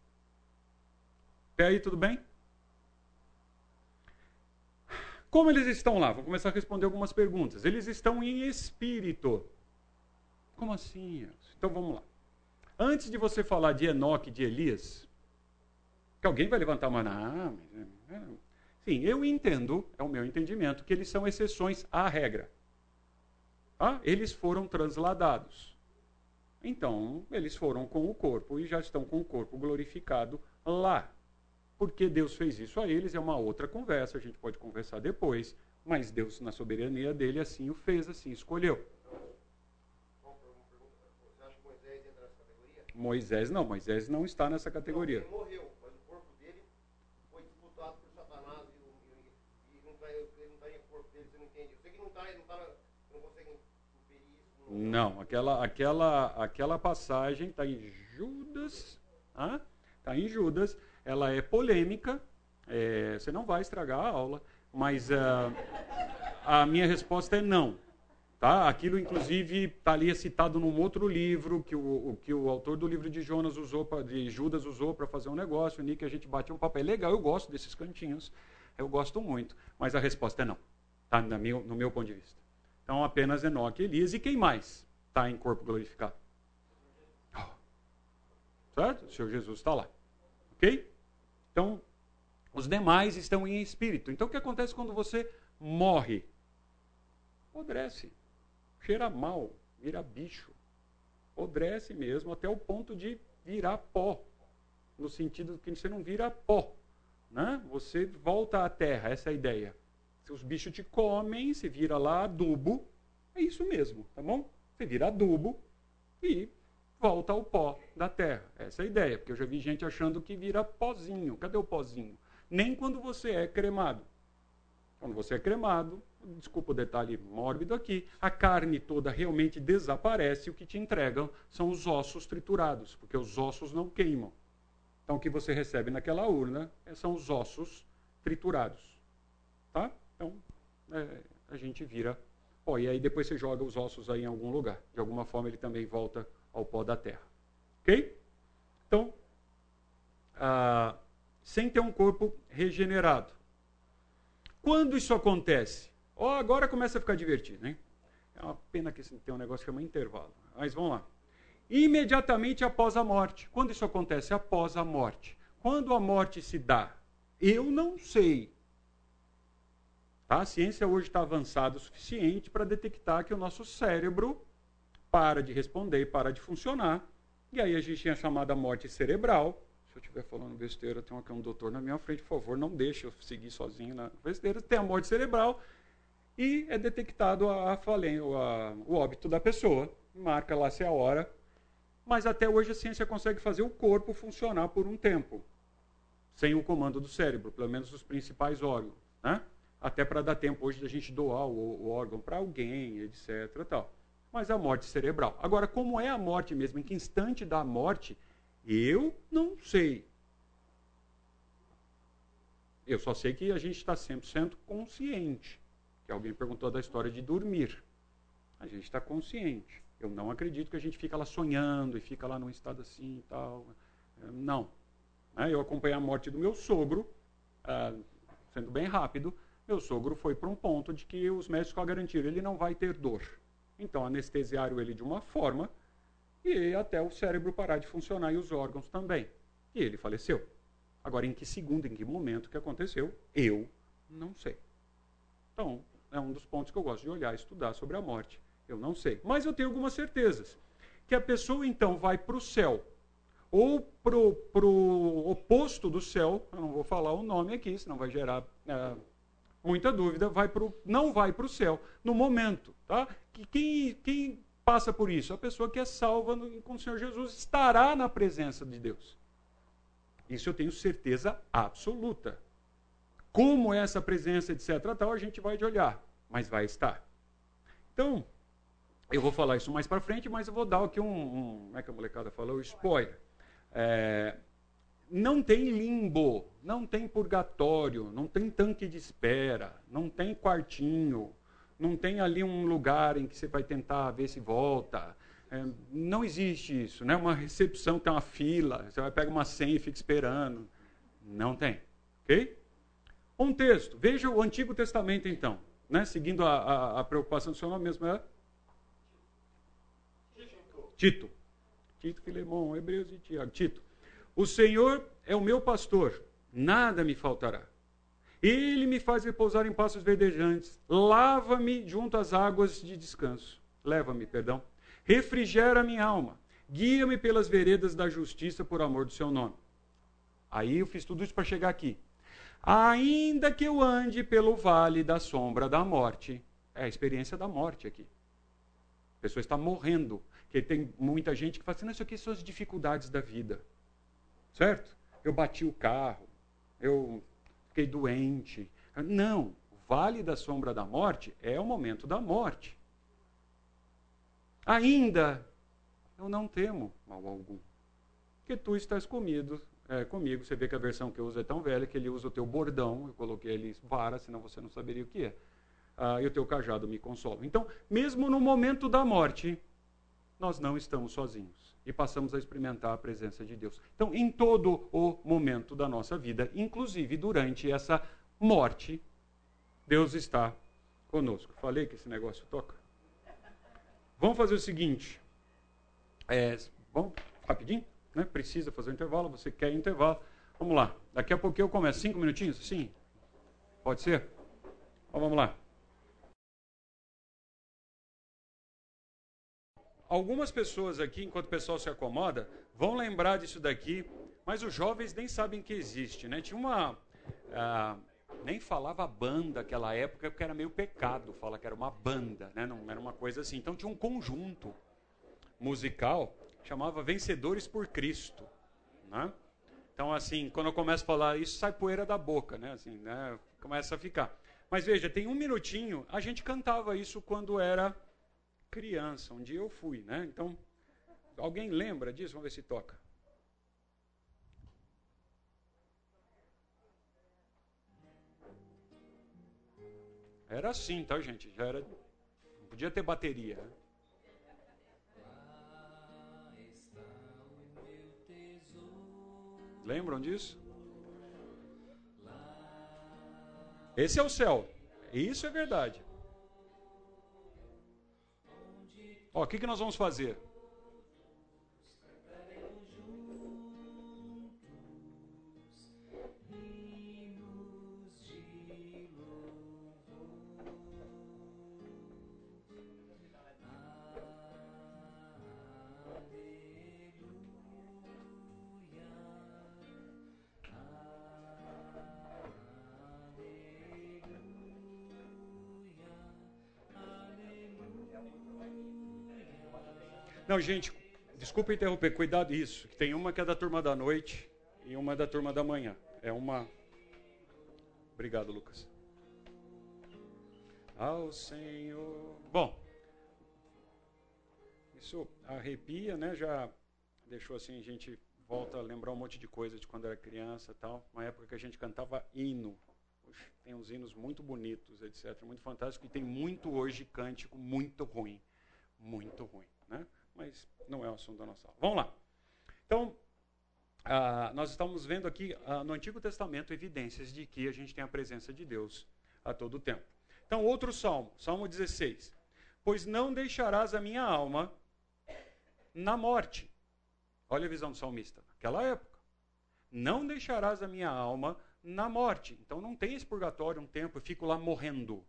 Até aí, tudo bem? Como eles estão lá? Vou começar a responder algumas perguntas. Eles estão em espírito. Como assim? Então vamos lá. Antes de você falar de Enoque e de Elias, que alguém vai levantar uma. Ah, sim, eu entendo, é o meu entendimento, que eles são exceções à regra. Ah, eles foram transladados. Então, eles foram com o corpo e já estão com o corpo glorificado lá. Porque Deus fez isso a eles é uma outra conversa, a gente pode conversar depois, mas Deus, na soberania dele, assim o fez, assim escolheu. Moisés não, Moisés não está nessa categoria. Ele morreu. Não, aquela, aquela, aquela passagem está em Judas. Está em Judas. Ela é polêmica. É, você não vai estragar a aula, mas uh, a minha resposta é não. Tá? Aquilo, inclusive, está ali citado num outro livro que o, que o autor do livro de Jonas usou pra, de Judas usou para fazer um negócio. O Nick a gente bateu um papo. É legal, eu gosto desses cantinhos. Eu gosto muito. Mas a resposta é não. Tá? No meu, no meu ponto de vista. Então, apenas Enoque e Elias. E quem mais está em corpo glorificado? Oh. Certo? O Senhor Jesus está lá. Ok? Então, os demais estão em espírito. Então, o que acontece quando você morre? Podrece. Cheira mal. Vira bicho. Podrece mesmo até o ponto de virar pó. No sentido que você não vira pó. Né? Você volta à terra. Essa é a ideia. Se os bichos te comem, você vira lá adubo. É isso mesmo, tá bom? Você vira adubo e volta ao pó da terra. Essa é a ideia, porque eu já vi gente achando que vira pozinho. Cadê o pozinho? Nem quando você é cremado. Quando você é cremado, desculpa o detalhe mórbido aqui, a carne toda realmente desaparece o que te entregam são os ossos triturados, porque os ossos não queimam. Então o que você recebe naquela urna são os ossos triturados Tá? Então, é, a gente vira pó. E aí depois você joga os ossos aí em algum lugar. De alguma forma ele também volta ao pó da terra. Ok? Então, ah, sem ter um corpo regenerado. Quando isso acontece? Oh, agora começa a ficar divertido, hein? É uma pena que tem um negócio que chama intervalo. Mas vamos lá. Imediatamente após a morte. Quando isso acontece? Após a morte. Quando a morte se dá? Eu não sei. A ciência hoje está avançada o suficiente para detectar que o nosso cérebro para de responder, para de funcionar. E aí a gente tinha a chamada morte cerebral, se eu estiver falando besteira, tem aqui um doutor na minha frente, por favor, não deixe eu seguir sozinho na besteira. Tem a morte cerebral e é detectado a, a, a, o óbito da pessoa. Marca lá se é a hora. Mas até hoje a ciência consegue fazer o corpo funcionar por um tempo, sem o comando do cérebro, pelo menos os principais órgãos. Né? Até para dar tempo hoje da gente doar o, o órgão para alguém, etc. Tal. Mas a morte cerebral. Agora, como é a morte mesmo? Em que instante da morte eu não sei. Eu só sei que a gente está 100% consciente. Que alguém perguntou da história de dormir. A gente está consciente. Eu não acredito que a gente fica lá sonhando e fica lá num estado assim e tal. É, não. Né, eu acompanhei a morte do meu sogro, ah, sendo bem rápido. Meu sogro foi para um ponto de que os médicos garantiram ele não vai ter dor. Então anestesiaram ele de uma forma e até o cérebro parar de funcionar e os órgãos também. E ele faleceu. Agora, em que segundo, em que momento que aconteceu, eu não sei. Então, é um dos pontos que eu gosto de olhar, estudar sobre a morte. Eu não sei. Mas eu tenho algumas certezas. Que a pessoa, então, vai para o céu. Ou para o oposto do céu, eu não vou falar o nome aqui, senão vai gerar é, muita dúvida, vai pro, não vai para o céu no momento. Tá? Que quem, quem passa por isso? A pessoa que é salva no, com o Senhor Jesus estará na presença de Deus. Isso eu tenho certeza absoluta. Como é essa presença, etc., tal, a gente vai de olhar, mas vai estar. Então, eu vou falar isso mais para frente, mas eu vou dar aqui um, um, Como é que a molecada falou? Spoiler. É, não tem limbo, não tem purgatório, não tem tanque de espera, não tem quartinho, não tem ali um lugar em que você vai tentar ver se volta. É, não existe isso, né? Uma recepção tem uma fila, você vai pegar uma senha e fica esperando. Não tem, ok? Um texto. Veja o Antigo Testamento então, né? Seguindo a, a, a preocupação do seu nome mesmo é Tito. Tito, Filemão, Hebreus e Tiago. Tito. O Senhor é o meu pastor, nada me faltará. Ele me faz repousar em passos verdejantes. Lava-me junto às águas de descanso. Leva-me, perdão. Refrigera minha alma. Guia-me pelas veredas da justiça por amor do seu nome. Aí eu fiz tudo isso para chegar aqui. Ainda que eu ande pelo vale da sombra da morte. É a experiência da morte aqui. A pessoa está morrendo. Porque tem muita gente que fala assim: não, isso aqui são as dificuldades da vida. Certo? Eu bati o carro. Eu fiquei doente. Não, o vale da sombra da morte é o momento da morte. Ainda eu não temo mal algum, porque tu estás comido, é, comigo. Você vê que a versão que eu uso é tão velha que ele usa o teu bordão, eu coloquei ali vara, senão você não saberia o que é. Ah, e o teu cajado me consola. Então, mesmo no momento da morte, nós não estamos sozinhos e passamos a experimentar a presença de Deus. Então, em todo o momento da nossa vida, inclusive durante essa morte, Deus está conosco. Falei que esse negócio toca. Vamos fazer o seguinte. É, vamos rapidinho, né? Precisa fazer um intervalo. Você quer intervalo? Vamos lá. Daqui a pouco eu começo. Cinco minutinhos? Sim. Pode ser? Então, vamos lá. Algumas pessoas aqui, enquanto o pessoal se acomoda, vão lembrar disso daqui, mas os jovens nem sabem que existe, né? Tinha uma. Ah, nem falava banda naquela época, porque era meio pecado falar que era uma banda, né? Não era uma coisa assim. Então tinha um conjunto musical chamava Vencedores por Cristo, né? Então assim, quando eu começo a falar isso, sai poeira da boca, né? Assim, né? Começa a ficar. Mas veja, tem um minutinho, a gente cantava isso quando era criança. Um dia eu fui, né? Então, alguém lembra disso? Vamos ver se toca. Era assim, tá, gente? Já era. Não podia ter bateria. Lembram disso? Esse é o céu. Isso é verdade. Ó, o que, que nós vamos fazer? Gente, desculpa interromper, cuidado isso. Tem uma que é da turma da noite e uma é da turma da manhã. É uma. Obrigado, Lucas. Ao Senhor. Bom, isso arrepia, né? Já deixou assim, a gente volta a lembrar um monte de coisa de quando era criança tal. Uma época que a gente cantava hino. Tem uns hinos muito bonitos, etc. Muito fantástico. E tem muito hoje cântico muito ruim. Muito ruim, né? Mas não é o assunto da nossa aula. Vamos lá. Então, ah, nós estamos vendo aqui ah, no Antigo Testamento evidências de que a gente tem a presença de Deus a todo tempo. Então, outro salmo, Salmo 16. Pois não deixarás a minha alma na morte. Olha a visão do salmista, naquela época. Não deixarás a minha alma na morte. Então não tem esse purgatório um tempo, eu fico lá morrendo.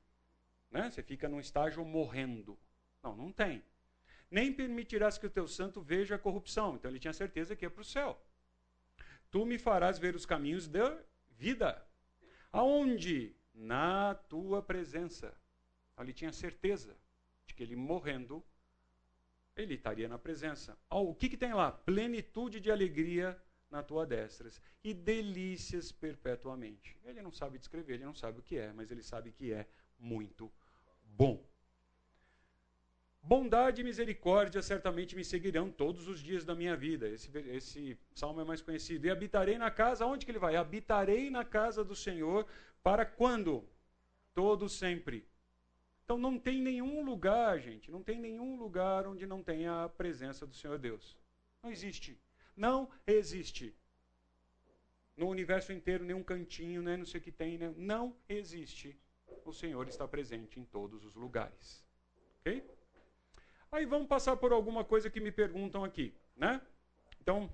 Né? Você fica num estágio morrendo. Não, não tem nem permitirás que o teu santo veja a corrupção. Então ele tinha certeza que ia para o céu. Tu me farás ver os caminhos da vida. Aonde? Na tua presença. Então, ele tinha certeza de que ele morrendo, ele estaria na presença. Oh, o que, que tem lá? Plenitude de alegria na tua destra e delícias perpetuamente. Ele não sabe descrever, ele não sabe o que é, mas ele sabe que é muito bom. Bondade e misericórdia certamente me seguirão todos os dias da minha vida. Esse, esse salmo é mais conhecido. E habitarei na casa, onde que ele vai? Habitarei na casa do Senhor para quando? Todo sempre. Então não tem nenhum lugar, gente, não tem nenhum lugar onde não tenha a presença do Senhor Deus. Não existe. Não existe. No universo inteiro, nenhum cantinho, né, não sei o que tem, né, não existe. O Senhor está presente em todos os lugares. Ok? Aí vamos passar por alguma coisa que me perguntam aqui, né? Então,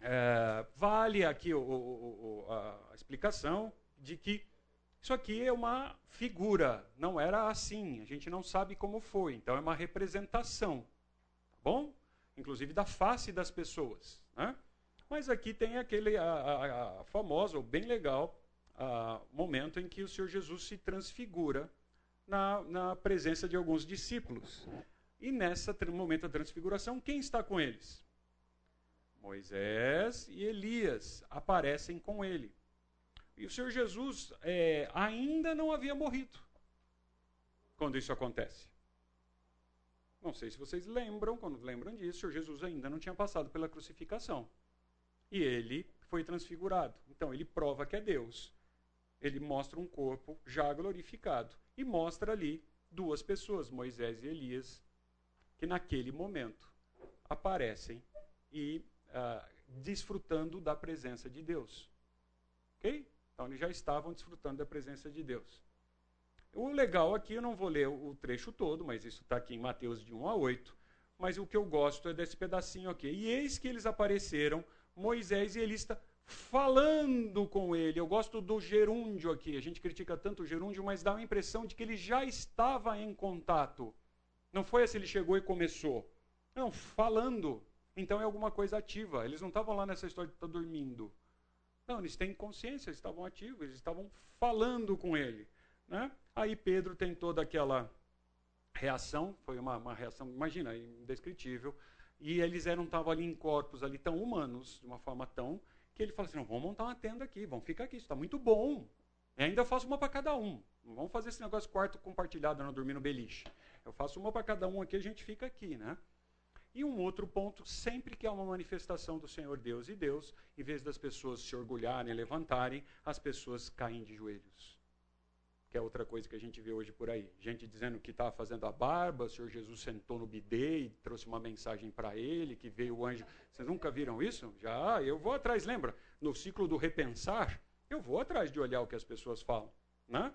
é, vale aqui o, o, o, a explicação de que isso aqui é uma figura, não era assim, a gente não sabe como foi, então é uma representação, tá bom? Inclusive da face das pessoas, né? Mas aqui tem aquele a, a, a ou bem legal, a, momento em que o Senhor Jesus se transfigura na, na presença de alguns discípulos. E nessa momento da transfiguração, quem está com eles? Moisés e Elias aparecem com ele. E o Senhor Jesus é, ainda não havia morrido quando isso acontece. Não sei se vocês lembram, quando lembram disso, o Senhor Jesus ainda não tinha passado pela crucificação. E ele foi transfigurado. Então ele prova que é Deus. Ele mostra um corpo já glorificado. E mostra ali duas pessoas, Moisés e Elias, que naquele momento aparecem e uh, desfrutando da presença de Deus. Ok? Então eles já estavam desfrutando da presença de Deus. O legal aqui, eu não vou ler o trecho todo, mas isso está aqui em Mateus de 1 a 8. Mas o que eu gosto é desse pedacinho aqui. E eis que eles apareceram, Moisés e Elista, falando com ele. Eu gosto do gerúndio aqui. A gente critica tanto o gerúndio, mas dá a impressão de que ele já estava em contato. Não foi assim, ele chegou e começou. Não, falando. Então é alguma coisa ativa. Eles não estavam lá nessa história de estar tá dormindo. Não, eles têm consciência, eles estavam ativos, eles estavam falando com ele. Né? Aí Pedro tem toda aquela reação, foi uma, uma reação, imagina, indescritível. E eles eram, estavam ali em corpos ali tão humanos, de uma forma tão, que ele falou assim, não, vamos montar uma tenda aqui, vamos ficar aqui, isso está muito bom. E ainda faço uma para cada um. Não vamos fazer esse negócio quarto compartilhado, não dormir no beliche. Eu faço uma para cada um aqui, a gente fica aqui, né? E um outro ponto, sempre que há uma manifestação do Senhor Deus e Deus, em vez das pessoas se orgulharem, levantarem, as pessoas caem de joelhos. que é outra coisa que a gente vê hoje por aí. Gente dizendo que estava fazendo a barba, o Senhor Jesus sentou no bidê e trouxe uma mensagem para ele, que veio o anjo. Vocês nunca viram isso? Já, eu vou atrás, lembra? No ciclo do repensar, eu vou atrás de olhar o que as pessoas falam. Né?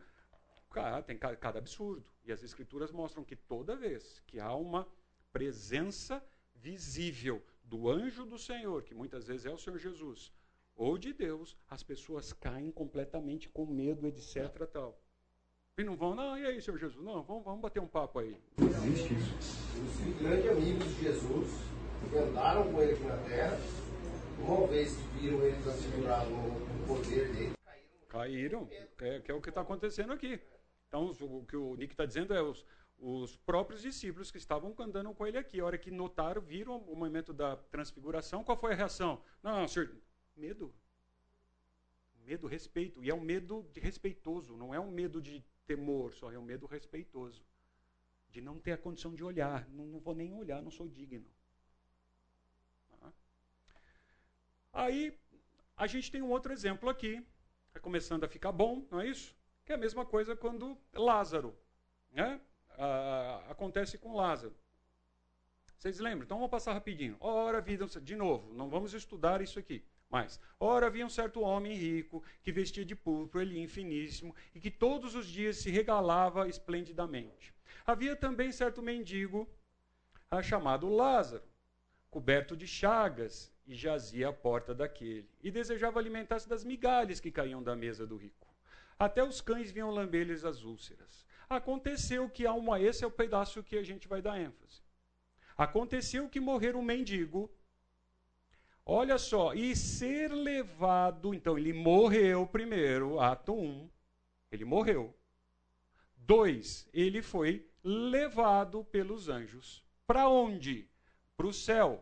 Cara, tem cada absurdo. E as escrituras mostram que toda vez que há uma presença visível do anjo do Senhor, que muitas vezes é o Senhor Jesus, ou de Deus, as pessoas caem completamente com medo, etc. Tal. E não vão, não, e aí, Senhor Jesus? Não, vamos, vamos bater um papo aí. Existe isso. Os grandes amigos de Jesus, que andaram com ele aqui na terra, uma vez que viram ele transfigurar no poder dele, caíram. Caíram, é, que é o que está acontecendo aqui. Então, o que o Nick está dizendo é os, os próprios discípulos que estavam andando com ele aqui. A hora que notaram, viram o momento da transfiguração, qual foi a reação? Não, senhor, medo. Medo, respeito. E é um medo de respeitoso, não é um medo de temor, só é um medo respeitoso. De não ter a condição de olhar. Não, não vou nem olhar, não sou digno. Tá? Aí, a gente tem um outro exemplo aqui. Está começando a ficar bom, não é isso? Que é a mesma coisa quando Lázaro. Né? Ah, acontece com Lázaro. Vocês lembram? Então vamos passar rapidinho. Ora, vida, de novo, não vamos estudar isso aqui. Mas, ora, havia um certo homem rico que vestia de púrpura, linho finíssimo, e que todos os dias se regalava esplendidamente. Havia também certo mendigo ah, chamado Lázaro, coberto de chagas, e jazia à porta daquele, e desejava alimentar-se das migalhas que caíam da mesa do rico. Até os cães vinham lamber-lhes as úlceras. Aconteceu que há uma, esse é o pedaço que a gente vai dar ênfase. Aconteceu que morrer um mendigo Olha só, e ser levado, então ele morreu primeiro, ato 1, um, ele morreu. Dois, ele foi levado pelos anjos. Para onde? Para o céu.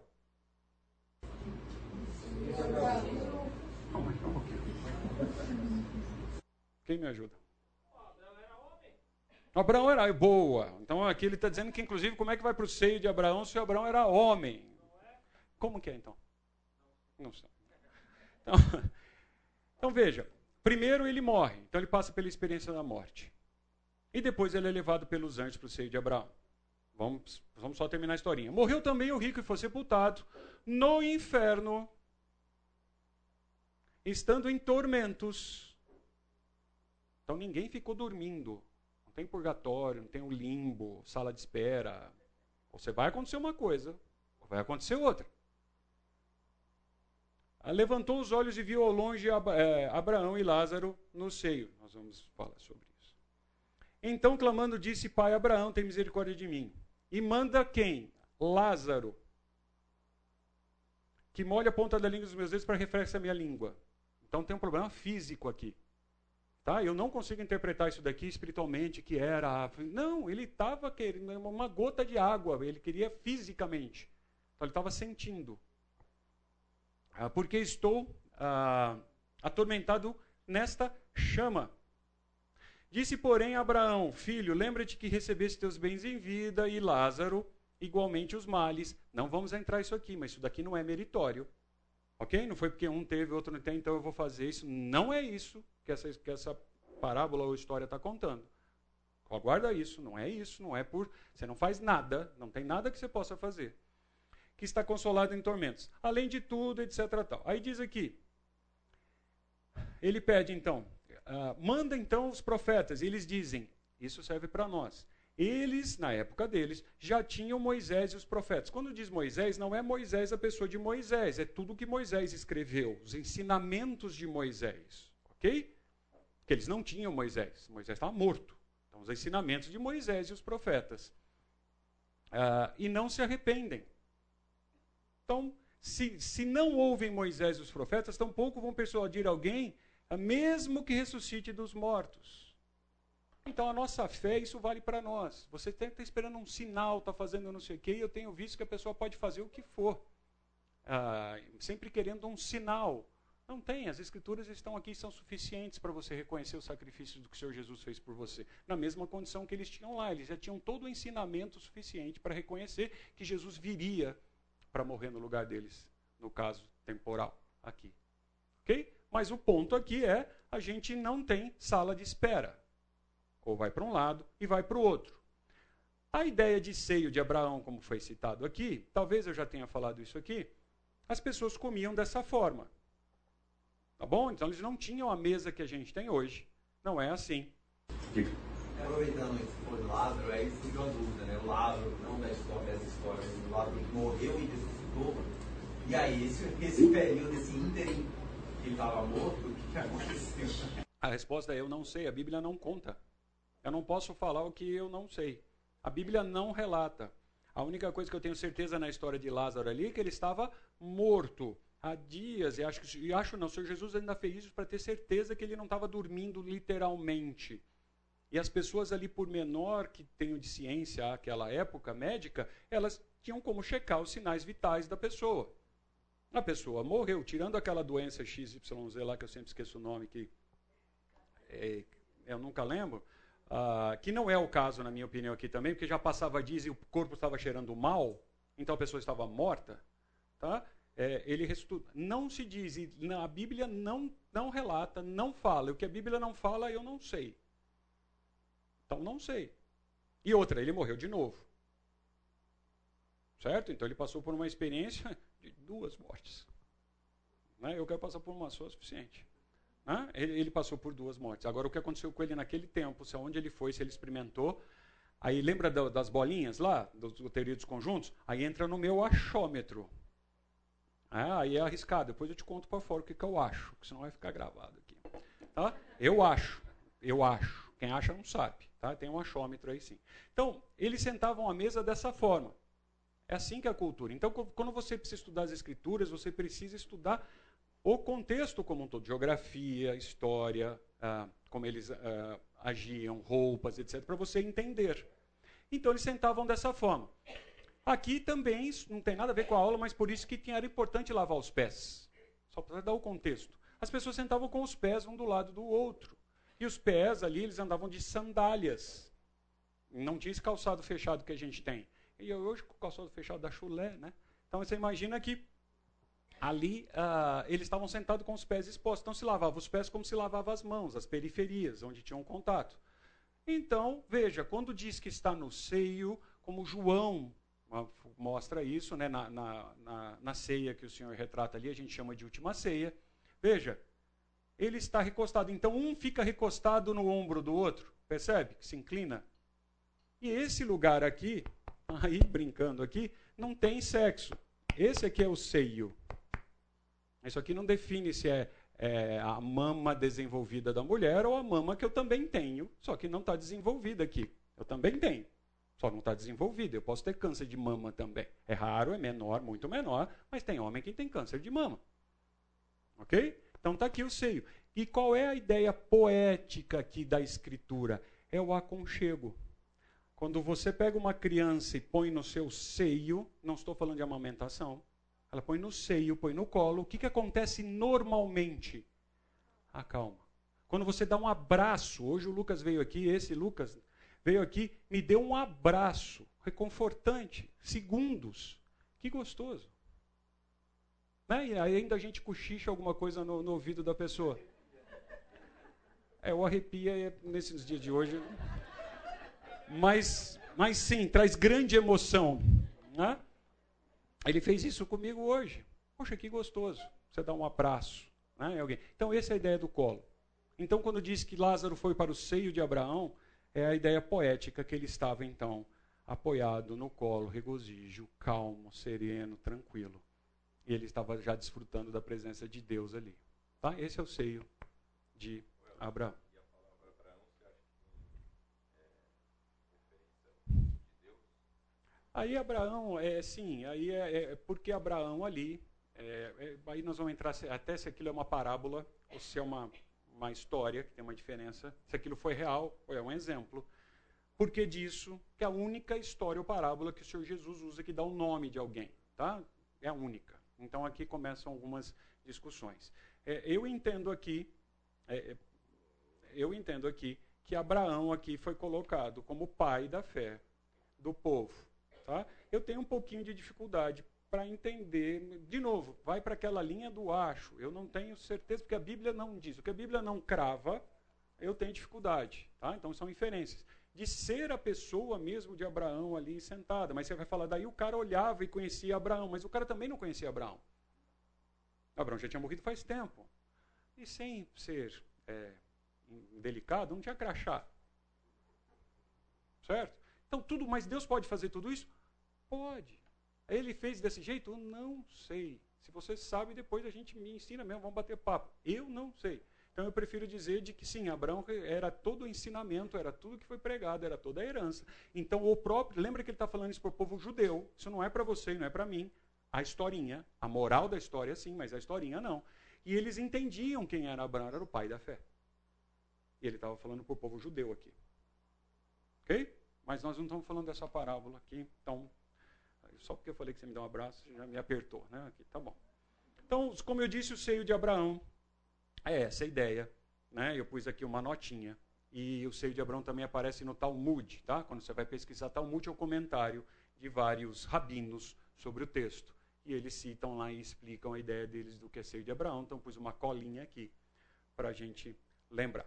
Quem me ajuda? Abraão era boa. Então aqui ele está dizendo que, inclusive, como é que vai para o seio de Abraão se Abraão era homem? Como que é então? Não sei. Então, então veja, primeiro ele morre, então ele passa pela experiência da morte. E depois ele é levado pelos anjos para o seio de Abraão. Vamos, vamos só terminar a historinha. Morreu também o rico e foi sepultado no inferno, estando em tormentos. Então ninguém ficou dormindo. Não tem purgatório, não tem um limbo, sala de espera. Você vai acontecer uma coisa, ou vai acontecer outra. Levantou os olhos e viu ao longe é, Abraão e Lázaro no seio. Nós vamos falar sobre isso. Então, clamando, disse: Pai Abraão, tem misericórdia de mim. E manda quem? Lázaro, que molha a ponta da língua dos meus dedos para refrescar a minha língua. Então tem um problema físico aqui. Tá? Eu não consigo interpretar isso daqui espiritualmente, que era. Não, ele estava querendo uma gota de água, ele queria fisicamente. Então ele estava sentindo. Ah, porque estou ah, atormentado nesta chama. Disse, porém, Abraão: Filho, lembra-te que recebeste teus bens em vida, e Lázaro, igualmente os males. Não vamos entrar isso aqui, mas isso daqui não é meritório. Ok? Não foi porque um teve, outro não tem, então eu vou fazer isso. Não é isso que essa, que essa parábola ou história está contando. Aguarda isso, não é isso, não é por. Você não faz nada, não tem nada que você possa fazer que está consolado em tormentos. Além de tudo, etc. Tal. Aí diz aqui, ele pede então, uh, manda então os profetas, e eles dizem, isso serve para nós. Eles, na época deles, já tinham Moisés e os profetas. Quando diz Moisés, não é Moisés a pessoa de Moisés, é tudo que Moisés escreveu, os ensinamentos de Moisés. Ok? Que eles não tinham Moisés, Moisés estava morto. Então, os ensinamentos de Moisés e os profetas. Uh, e não se arrependem. Então, se, se não ouvem Moisés e os profetas, tampouco vão persuadir alguém, mesmo que ressuscite dos mortos. Então, a nossa fé, isso vale para nós. Você está esperando um sinal, está fazendo não sei o quê, e eu tenho visto que a pessoa pode fazer o que for, ah, sempre querendo um sinal. Não tem, as escrituras estão aqui são suficientes para você reconhecer o sacrifício do que o Senhor Jesus fez por você. Na mesma condição que eles tinham lá, eles já tinham todo o ensinamento suficiente para reconhecer que Jesus viria para morrer no lugar deles, no caso temporal aqui. Ok? Mas o ponto aqui é a gente não tem sala de espera. ou vai para um lado e vai para o outro. A ideia de seio de Abraão, como foi citado aqui, talvez eu já tenha falado isso aqui, as pessoas comiam dessa forma. Tá bom? Então eles não tinham a mesa que a gente tem hoje. Não é assim. Aproveitando esse for do Lázaro, aí surgiu uma dúvida, né? O Lázaro, não da história, dessa história, mas o Lázaro morreu e ressuscitou. E aí, esse, esse período, esse ínterim que ele estava morto, o que, que aconteceu? A resposta é eu não sei, a Bíblia não conta. Eu não posso falar o que eu não sei. A Bíblia não relata. A única coisa que eu tenho certeza na história de Lázaro ali é que ele estava morto há dias, e acho que e acho não, o Senhor Jesus ainda fez isso para ter certeza que ele não estava dormindo literalmente. E as pessoas ali, por menor que tenham de ciência àquela época médica, elas tinham como checar os sinais vitais da pessoa. A pessoa morreu, tirando aquela doença XYZ lá, que eu sempre esqueço o nome, que é, eu nunca lembro, uh, que não é o caso, na minha opinião, aqui também, porque já passava dias e o corpo estava cheirando mal, então a pessoa estava morta. Tá? É, ele. Não se diz, a Bíblia não, não relata, não fala. O que a Bíblia não fala, eu não sei. Então não sei. E outra, ele morreu de novo. Certo? Então ele passou por uma experiência de duas mortes. Né? Eu quero passar por uma só é suficiente. Né? Ele, ele, passou por duas mortes. Agora, o que aconteceu com ele naquele tempo, se aonde ele foi, se ele experimentou. Aí lembra do, das bolinhas lá, dos, do teoria dos conjuntos? Aí entra no meu achômetro. É, aí é arriscado. Depois eu te conto para fora o que, que eu acho, porque senão vai ficar gravado aqui. Tá? Eu acho. Eu acho. Quem acha não sabe. Tá? Tem um achômetro aí sim. Então, eles sentavam à mesa dessa forma. É assim que é a cultura. Então, quando você precisa estudar as escrituras, você precisa estudar o contexto como um todo, geografia, história, ah, como eles ah, agiam, roupas, etc., para você entender. Então, eles sentavam dessa forma. Aqui também, isso não tem nada a ver com a aula, mas por isso que era importante lavar os pés. Só para dar o contexto. As pessoas sentavam com os pés um do lado do outro. E os pés ali, eles andavam de sandálias. Não tinha esse calçado fechado que a gente tem. E hoje com o calçado fechado da chulé, né? Então você imagina que ali uh, eles estavam sentados com os pés expostos. Então se lavava os pés como se lavava as mãos, as periferias, onde tinham contato. Então, veja, quando diz que está no seio, como João mostra isso né, na, na, na, na ceia que o Senhor retrata ali, a gente chama de última ceia. Veja, ele está recostado. Então, um fica recostado no ombro do outro, percebe? Que se inclina. E esse lugar aqui, aí brincando aqui, não tem sexo. Esse aqui é o seio. Isso aqui não define se é, é a mama desenvolvida da mulher ou a mama que eu também tenho, só que não está desenvolvida aqui. Eu também tenho, só não está desenvolvida. Eu posso ter câncer de mama também. É raro, é menor, muito menor, mas tem homem que tem câncer de mama. Ok? Então está aqui o seio. E qual é a ideia poética aqui da escritura? É o aconchego. Quando você pega uma criança e põe no seu seio, não estou falando de amamentação, ela põe no seio, põe no colo, o que, que acontece normalmente? Acalma. Quando você dá um abraço, hoje o Lucas veio aqui, esse Lucas veio aqui, me deu um abraço, reconfortante, segundos. Que gostoso. Né? E ainda a gente cochicha alguma coisa no, no ouvido da pessoa. É, o arrepia é nesses dias de hoje. Mas, mas sim, traz grande emoção. Né? Ele fez isso comigo hoje. Poxa, que gostoso. Você dá um abraço. Né, alguém. Então, essa é a ideia do colo. Então, quando diz que Lázaro foi para o seio de Abraão, é a ideia poética que ele estava, então, apoiado no colo, regozijo, calmo, sereno, tranquilo. E ele estava já desfrutando da presença de Deus ali. Tá? Esse é o seio de Abraão. Aí Abraão, é sim, aí é, é porque Abraão ali, é, é, aí nós vamos entrar até se aquilo é uma parábola ou se é uma, uma história, que tem uma diferença, se aquilo foi real ou é um exemplo. Porque disso que é a única história ou parábola que o Senhor Jesus usa que dá o nome de alguém, tá? É a única. Então aqui começam algumas discussões. É, eu entendo aqui, é, é, eu entendo aqui que Abraão aqui foi colocado como pai da fé do povo. Tá? Eu tenho um pouquinho de dificuldade para entender. De novo, vai para aquela linha do acho. Eu não tenho certeza, porque a Bíblia não diz. O que a Bíblia não crava, eu tenho dificuldade. Tá? Então são inferências. De ser a pessoa mesmo de Abraão ali sentada. Mas você vai falar, daí o cara olhava e conhecia Abraão, mas o cara também não conhecia Abraão. Abraão já tinha morrido faz tempo. E sem ser é, delicado, não tinha crachá. Certo? Então tudo, mas Deus pode fazer tudo isso? Pode. Ele fez desse jeito? Não sei. Se você sabe, depois a gente me ensina mesmo, vamos bater papo. Eu não sei. Então eu prefiro dizer de que sim, Abraão era todo o ensinamento, era tudo que foi pregado, era toda a herança. Então o próprio, lembra que ele está falando isso para o povo judeu, isso não é para você não é para mim. A historinha, a moral da história sim, mas a historinha não. E eles entendiam quem era Abraão, era o pai da fé. E ele estava falando para o povo judeu aqui. Ok? Mas nós não estamos falando dessa parábola aqui, então só porque eu falei que você me deu um abraço, já me apertou, né? Aqui, tá bom. Então, como eu disse, o seio de Abraão é essa ideia, né? Eu pus aqui uma notinha. E o seio de Abraão também aparece no Talmud, tá? Quando você vai pesquisar Talmud é o comentário de vários rabinos sobre o texto. E eles citam lá e explicam a ideia deles do que é seio de Abraão. Então pus uma colinha aqui para a gente lembrar.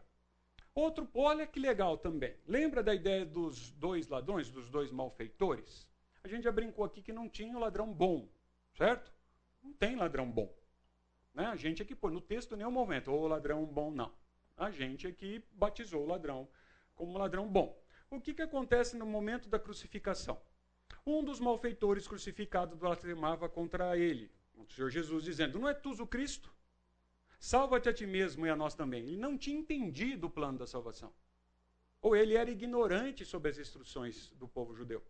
Outro, olha que legal também. Lembra da ideia dos dois ladrões, dos dois malfeitores? A gente já brincou aqui que não tinha o ladrão bom, certo? Não tem ladrão bom. Né? A gente aqui põe no texto nenhum momento, ou ladrão bom, não. A gente aqui batizou o ladrão como ladrão bom. O que, que acontece no momento da crucificação? Um dos malfeitores crucificados blasfemava contra ele, o Senhor Jesus, dizendo: Não é tu o Cristo? Salva-te a ti mesmo e a nós também. Ele não tinha entendido o plano da salvação. Ou ele era ignorante sobre as instruções do povo judeu.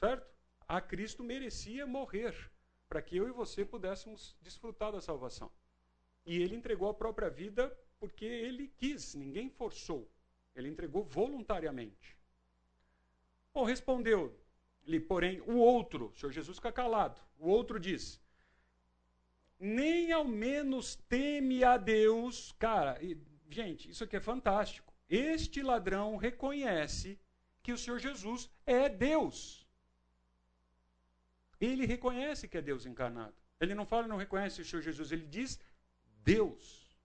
Certo? A Cristo merecia morrer para que eu e você pudéssemos desfrutar da salvação. E ele entregou a própria vida porque ele quis, ninguém forçou. Ele entregou voluntariamente. Bom, respondeu-lhe, porém, o outro, o Senhor Jesus fica calado. O outro diz: Nem ao menos teme a Deus. Cara, e, gente, isso aqui é fantástico. Este ladrão reconhece que o Senhor Jesus é Deus. Ele reconhece que é Deus encarnado. Ele não fala, não reconhece o Senhor Jesus, ele diz Deus.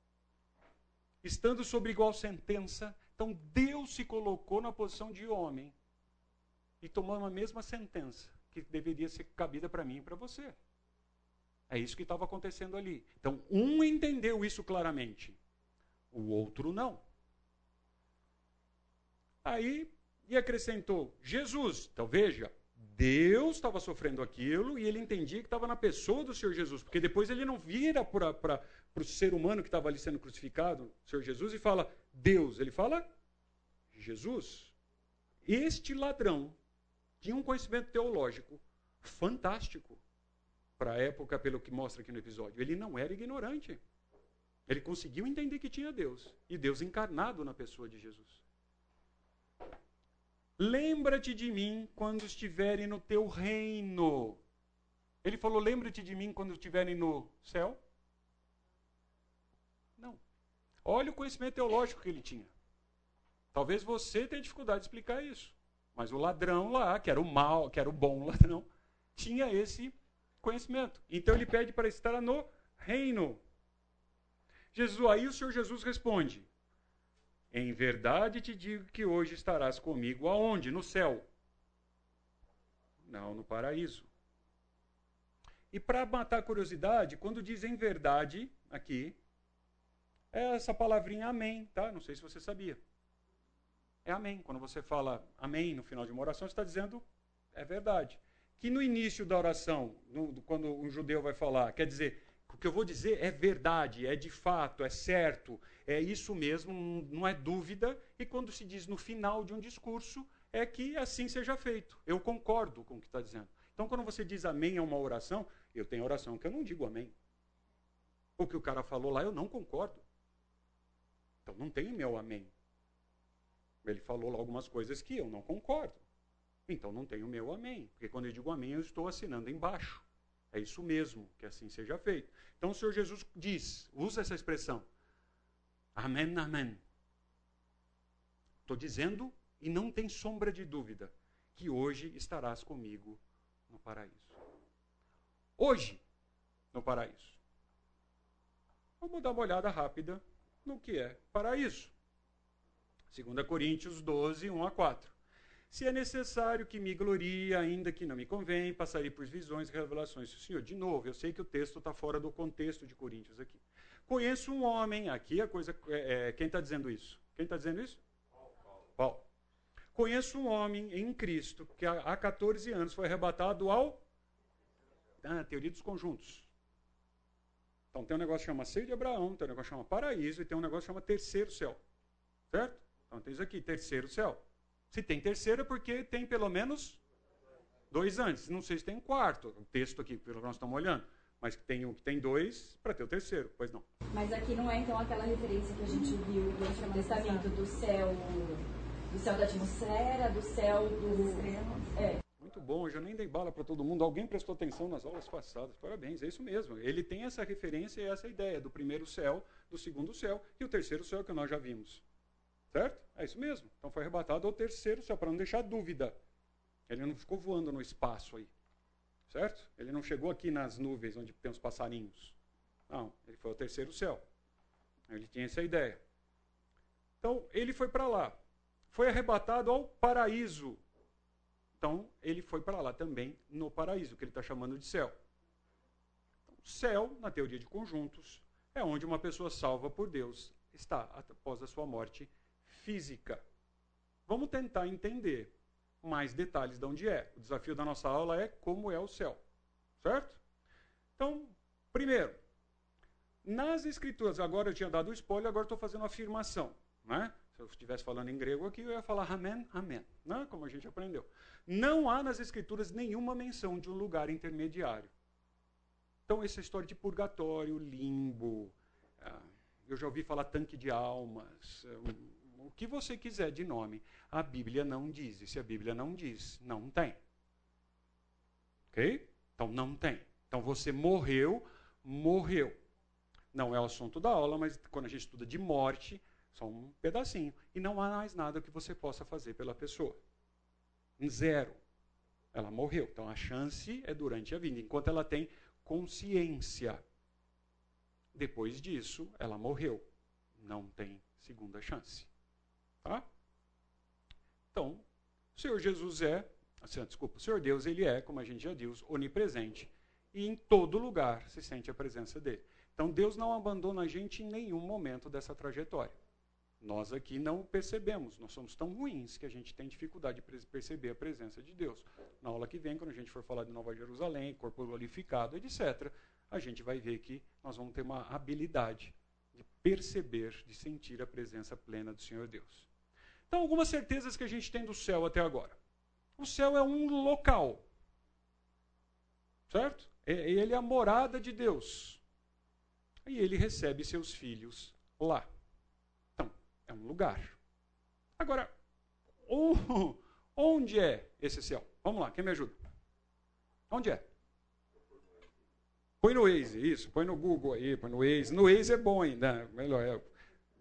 Estando sob igual sentença, então Deus se colocou na posição de homem e tomou a mesma sentença que deveria ser cabida para mim e para você. É isso que estava acontecendo ali. Então, um entendeu isso claramente, o outro não. Aí, e acrescentou: Jesus, então veja, Deus estava sofrendo aquilo e ele entendia que estava na pessoa do Senhor Jesus, porque depois ele não vira para o ser humano que estava ali sendo crucificado, o Senhor Jesus, e fala Deus, ele fala Jesus. Este ladrão tinha um conhecimento teológico fantástico para a época, pelo que mostra aqui no episódio. Ele não era ignorante. Ele conseguiu entender que tinha Deus e Deus encarnado na pessoa de Jesus. Lembra-te de mim quando estiverem no teu reino. Ele falou: Lembra-te de mim quando estiverem no céu? Não. Olha o conhecimento teológico que ele tinha. Talvez você tenha dificuldade de explicar isso. Mas o ladrão lá, que era o mal, que era o bom ladrão, tinha esse conhecimento. Então ele pede para estar no reino. Jesus, aí o Senhor Jesus responde: em verdade te digo que hoje estarás comigo aonde? No céu. Não, no paraíso. E para matar a curiosidade, quando diz em verdade, aqui, é essa palavrinha amém, tá? Não sei se você sabia. É amém. Quando você fala amém no final de uma oração, você está dizendo é verdade. Que no início da oração, no, quando um judeu vai falar, quer dizer, o que eu vou dizer é verdade, é de fato, é certo, é isso mesmo, não é dúvida. E quando se diz no final de um discurso, é que assim seja feito. Eu concordo com o que está dizendo. Então, quando você diz amém a uma oração, eu tenho oração que eu não digo amém. O que o cara falou lá, eu não concordo. Então, não tem meu amém. Ele falou lá algumas coisas que eu não concordo. Então, não tenho meu amém. Porque quando eu digo amém, eu estou assinando embaixo. É isso mesmo, que assim seja feito. Então o Senhor Jesus diz, usa essa expressão. Amém, amém. Estou dizendo, e não tem sombra de dúvida, que hoje estarás comigo no paraíso. Hoje, no paraíso. Vamos dar uma olhada rápida no que é paraíso. 2 Coríntios 12, 1 a 4. Se é necessário que me glorie, ainda que não me convém, passarei por visões e revelações. Senhor, de novo, eu sei que o texto está fora do contexto de Coríntios aqui. Conheço um homem, aqui a coisa. É, é, quem está dizendo isso? Quem está dizendo isso? Paulo. Conheço um homem em Cristo que há 14 anos foi arrebatado ao. Ah, teoria dos conjuntos. Então tem um negócio que chama Seio de Abraão, tem um negócio que chama paraíso e tem um negócio que chama terceiro céu. Certo? Então tem isso aqui, terceiro céu. Se tem terceiro é porque tem pelo menos dois antes. Não sei se tem um quarto. O texto aqui, pelo que nós estamos olhando. Mas tem um que tem dois para ter o terceiro, pois não. Mas aqui não é então aquela referência que a gente viu do Antigo Testamento do céu, do céu da atmosfera, do céu dos extremos. É. Muito bom, eu já nem dei bala para todo mundo. Alguém prestou atenção nas aulas passadas. Parabéns, é isso mesmo. Ele tem essa referência e essa ideia do primeiro céu, do segundo céu e o terceiro céu que nós já vimos. Certo? É isso mesmo. Então foi arrebatado ao terceiro céu, para não deixar dúvida. Ele não ficou voando no espaço aí. Certo? Ele não chegou aqui nas nuvens onde tem os passarinhos. Não, ele foi ao terceiro céu. Ele tinha essa ideia. Então, ele foi para lá. Foi arrebatado ao paraíso. Então, ele foi para lá também no paraíso, que ele está chamando de céu. Então, céu, na teoria de conjuntos, é onde uma pessoa salva por Deus está após a sua morte física. Vamos tentar entender mais detalhes de onde é. O desafio da nossa aula é como é o céu. Certo? Então, primeiro, nas escrituras, agora eu tinha dado o spoiler, agora estou fazendo afirmação. Né? Se eu estivesse falando em grego aqui, eu ia falar amém, amém, né? como a gente aprendeu. Não há nas escrituras nenhuma menção de um lugar intermediário. Então, essa história de purgatório, limbo, ah, eu já ouvi falar tanque de almas, o que você quiser de nome, a Bíblia não diz. E se a Bíblia não diz, não tem. Ok? Então não tem. Então você morreu, morreu. Não é o assunto da aula, mas quando a gente estuda de morte, só um pedacinho. E não há mais nada que você possa fazer pela pessoa. Zero. Ela morreu. Então a chance é durante a vida, enquanto ela tem consciência. Depois disso, ela morreu. Não tem segunda chance. Tá? Então, o Senhor Jesus é, assim, desculpa, o Senhor Deus, ele é, como a gente já diz, onipresente. E em todo lugar se sente a presença dele. Então, Deus não abandona a gente em nenhum momento dessa trajetória. Nós aqui não percebemos, nós somos tão ruins que a gente tem dificuldade de perceber a presença de Deus. Na aula que vem, quando a gente for falar de Nova Jerusalém, corpo glorificado, etc., a gente vai ver que nós vamos ter uma habilidade de perceber, de sentir a presença plena do Senhor Deus. Então, algumas certezas que a gente tem do céu até agora. O céu é um local. Certo? Ele é a morada de Deus. E ele recebe seus filhos lá. Então, é um lugar. Agora, onde é esse céu? Vamos lá, quem me ajuda? Onde é? Põe no Waze, isso, põe no Google aí, põe no Waze. No Waze é bom ainda, melhor. É,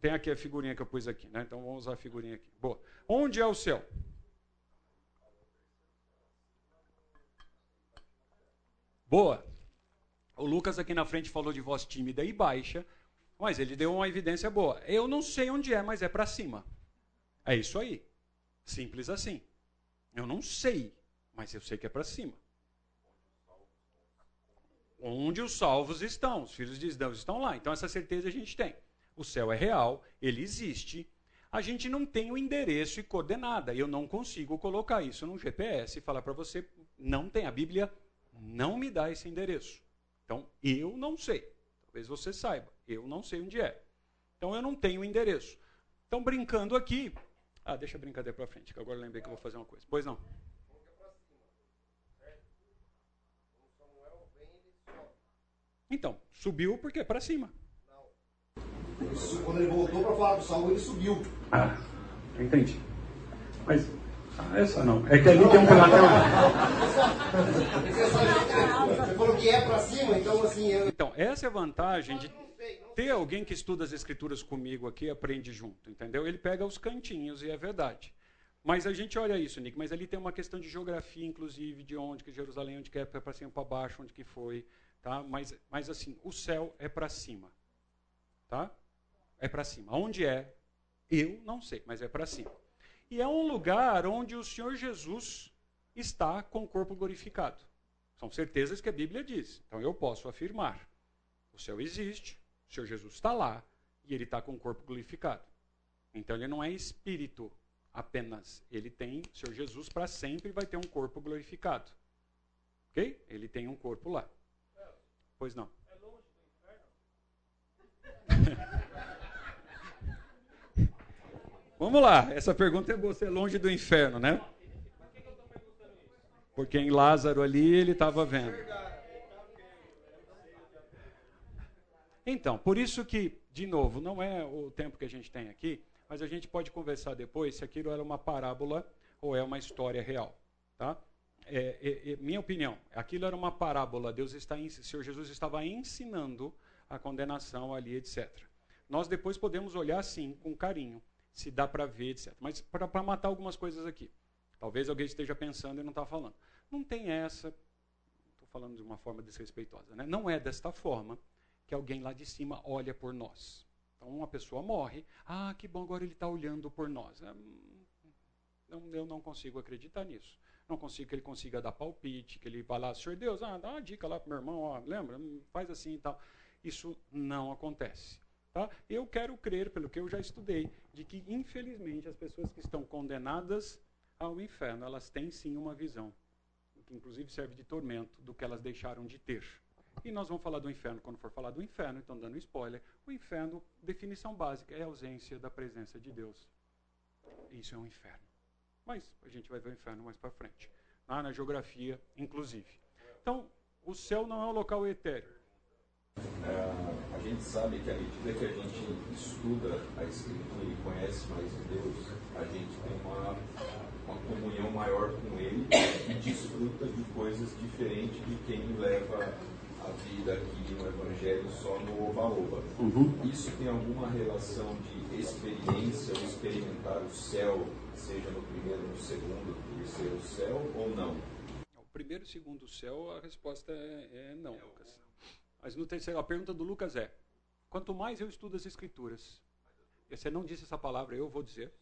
tem aqui a figurinha que eu pus aqui, né? Então vamos usar a figurinha aqui. Boa. Onde é o céu? Boa. O Lucas aqui na frente falou de voz tímida e baixa, mas ele deu uma evidência boa. Eu não sei onde é, mas é para cima. É isso aí. Simples assim. Eu não sei, mas eu sei que é para cima. Onde os salvos estão, os filhos de Deus estão lá. Então essa certeza a gente tem. O céu é real, ele existe. A gente não tem o endereço e coordenada. Eu não consigo colocar isso no GPS e falar para você, não tem. A Bíblia não me dá esse endereço. Então, eu não sei. Talvez você saiba. Eu não sei onde é. Então, eu não tenho o endereço. Então, brincando aqui. Ah, deixa a brincadeira para frente, que agora lembrei que eu vou fazer uma coisa. Pois não. Então, subiu porque é para cima. Quando ele voltou para falar do salmo, ele subiu. Ah, entendi. Mas ah, essa não. É que ali tem um lateral. Você falou que é para cima, então assim. Eu... Então, essa é a vantagem de ter alguém que estuda as escrituras comigo aqui e aprende junto, entendeu? Ele pega os cantinhos e é verdade. Mas a gente olha isso, Nick, mas ali tem uma questão de geografia, inclusive, de onde que Jerusalém, onde que é para cima, para baixo, onde que foi, tá? Mas, mas assim, o céu é para cima, tá? É para cima. Onde é? Eu não sei, mas é para cima. E é um lugar onde o Senhor Jesus está com o corpo glorificado. São certezas que a Bíblia diz. Então eu posso afirmar: o céu existe, o Senhor Jesus está lá e ele está com o corpo glorificado. Então ele não é espírito apenas. Ele tem, o Senhor Jesus para sempre vai ter um corpo glorificado. Ok? Ele tem um corpo lá. Pois não. É longe do inferno? Vamos lá, essa pergunta é boa. Você é longe do inferno, né? Porque em Lázaro ali ele estava vendo. Então, por isso que, de novo, não é o tempo que a gente tem aqui, mas a gente pode conversar depois se aquilo era uma parábola ou é uma história real, tá? É, é, é, minha opinião, aquilo era uma parábola. Deus está, o Senhor Jesus estava ensinando a condenação ali, etc. Nós depois podemos olhar sim, com carinho, se dá para ver, etc. Mas para matar algumas coisas aqui. Talvez alguém esteja pensando e não está falando. Não tem essa, estou falando de uma forma desrespeitosa, né? não é desta forma que alguém lá de cima olha por nós. Então uma pessoa morre, ah, que bom, agora ele está olhando por nós. É, não, eu não consigo acreditar nisso. Não consigo que ele consiga dar palpite, que ele vá lá, Senhor Deus, ah, dá uma dica lá para meu irmão, ó, lembra? Faz assim e tal. Isso não acontece. Tá? Eu quero crer, pelo que eu já estudei, de que, infelizmente, as pessoas que estão condenadas ao inferno, elas têm sim uma visão, que inclusive serve de tormento, do que elas deixaram de ter. E nós vamos falar do inferno quando for falar do inferno, então dando spoiler. O inferno, definição básica, é a ausência da presença de Deus. Isso é um inferno. Mas a gente vai ver o inferno mais para frente. Ah, na geografia, inclusive. Então, o céu não é um local etéreo. É, a gente sabe que à medida que a gente estuda a Escritura e conhece mais de Deus, a gente tem uma, uma comunhão maior com Ele e desfruta de coisas diferentes de quem leva a vida aqui no Evangelho só no oba-oba. Uhum. Isso tem alguma relação de experiência ou experimentar o céu, seja no primeiro, no segundo, no terceiro céu ou não? O primeiro e segundo céu, a resposta é, é não, Lucas. Mas no terceiro, a pergunta do Lucas é: quanto mais eu estudo as escrituras, você não disse essa palavra, eu vou dizer,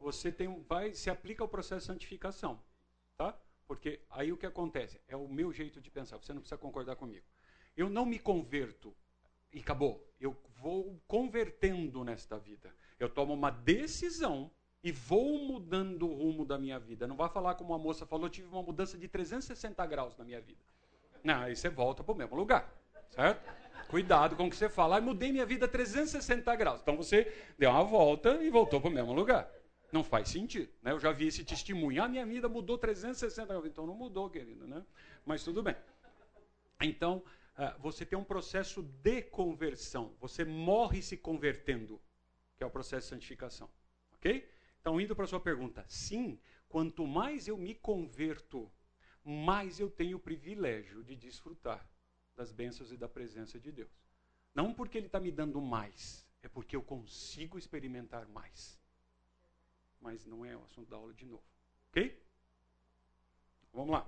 você tem, vai se aplica ao processo de santificação, tá? Porque aí o que acontece é o meu jeito de pensar. Você não precisa concordar comigo. Eu não me converto e acabou. Eu vou convertendo nesta vida. Eu tomo uma decisão e vou mudando o rumo da minha vida. Não vai falar como a moça falou, tive uma mudança de 360 graus na minha vida. Não, aí você volta para o mesmo lugar. Certo? Cuidado com o que você fala. Mudei minha vida 360 graus. Então você deu uma volta e voltou para o mesmo lugar. Não faz sentido. Né? Eu já vi esse testemunho. Ah, minha vida mudou 360 graus. Então não mudou, querido. Né? Mas tudo bem. Então, uh, você tem um processo de conversão. Você morre se convertendo, que é o processo de santificação. Ok? Então, indo para a sua pergunta. Sim, quanto mais eu me converto, mais eu tenho o privilégio de desfrutar das bênçãos e da presença de Deus. Não porque Ele está me dando mais, é porque eu consigo experimentar mais. Mas não é o assunto da aula de novo. Ok? Vamos lá.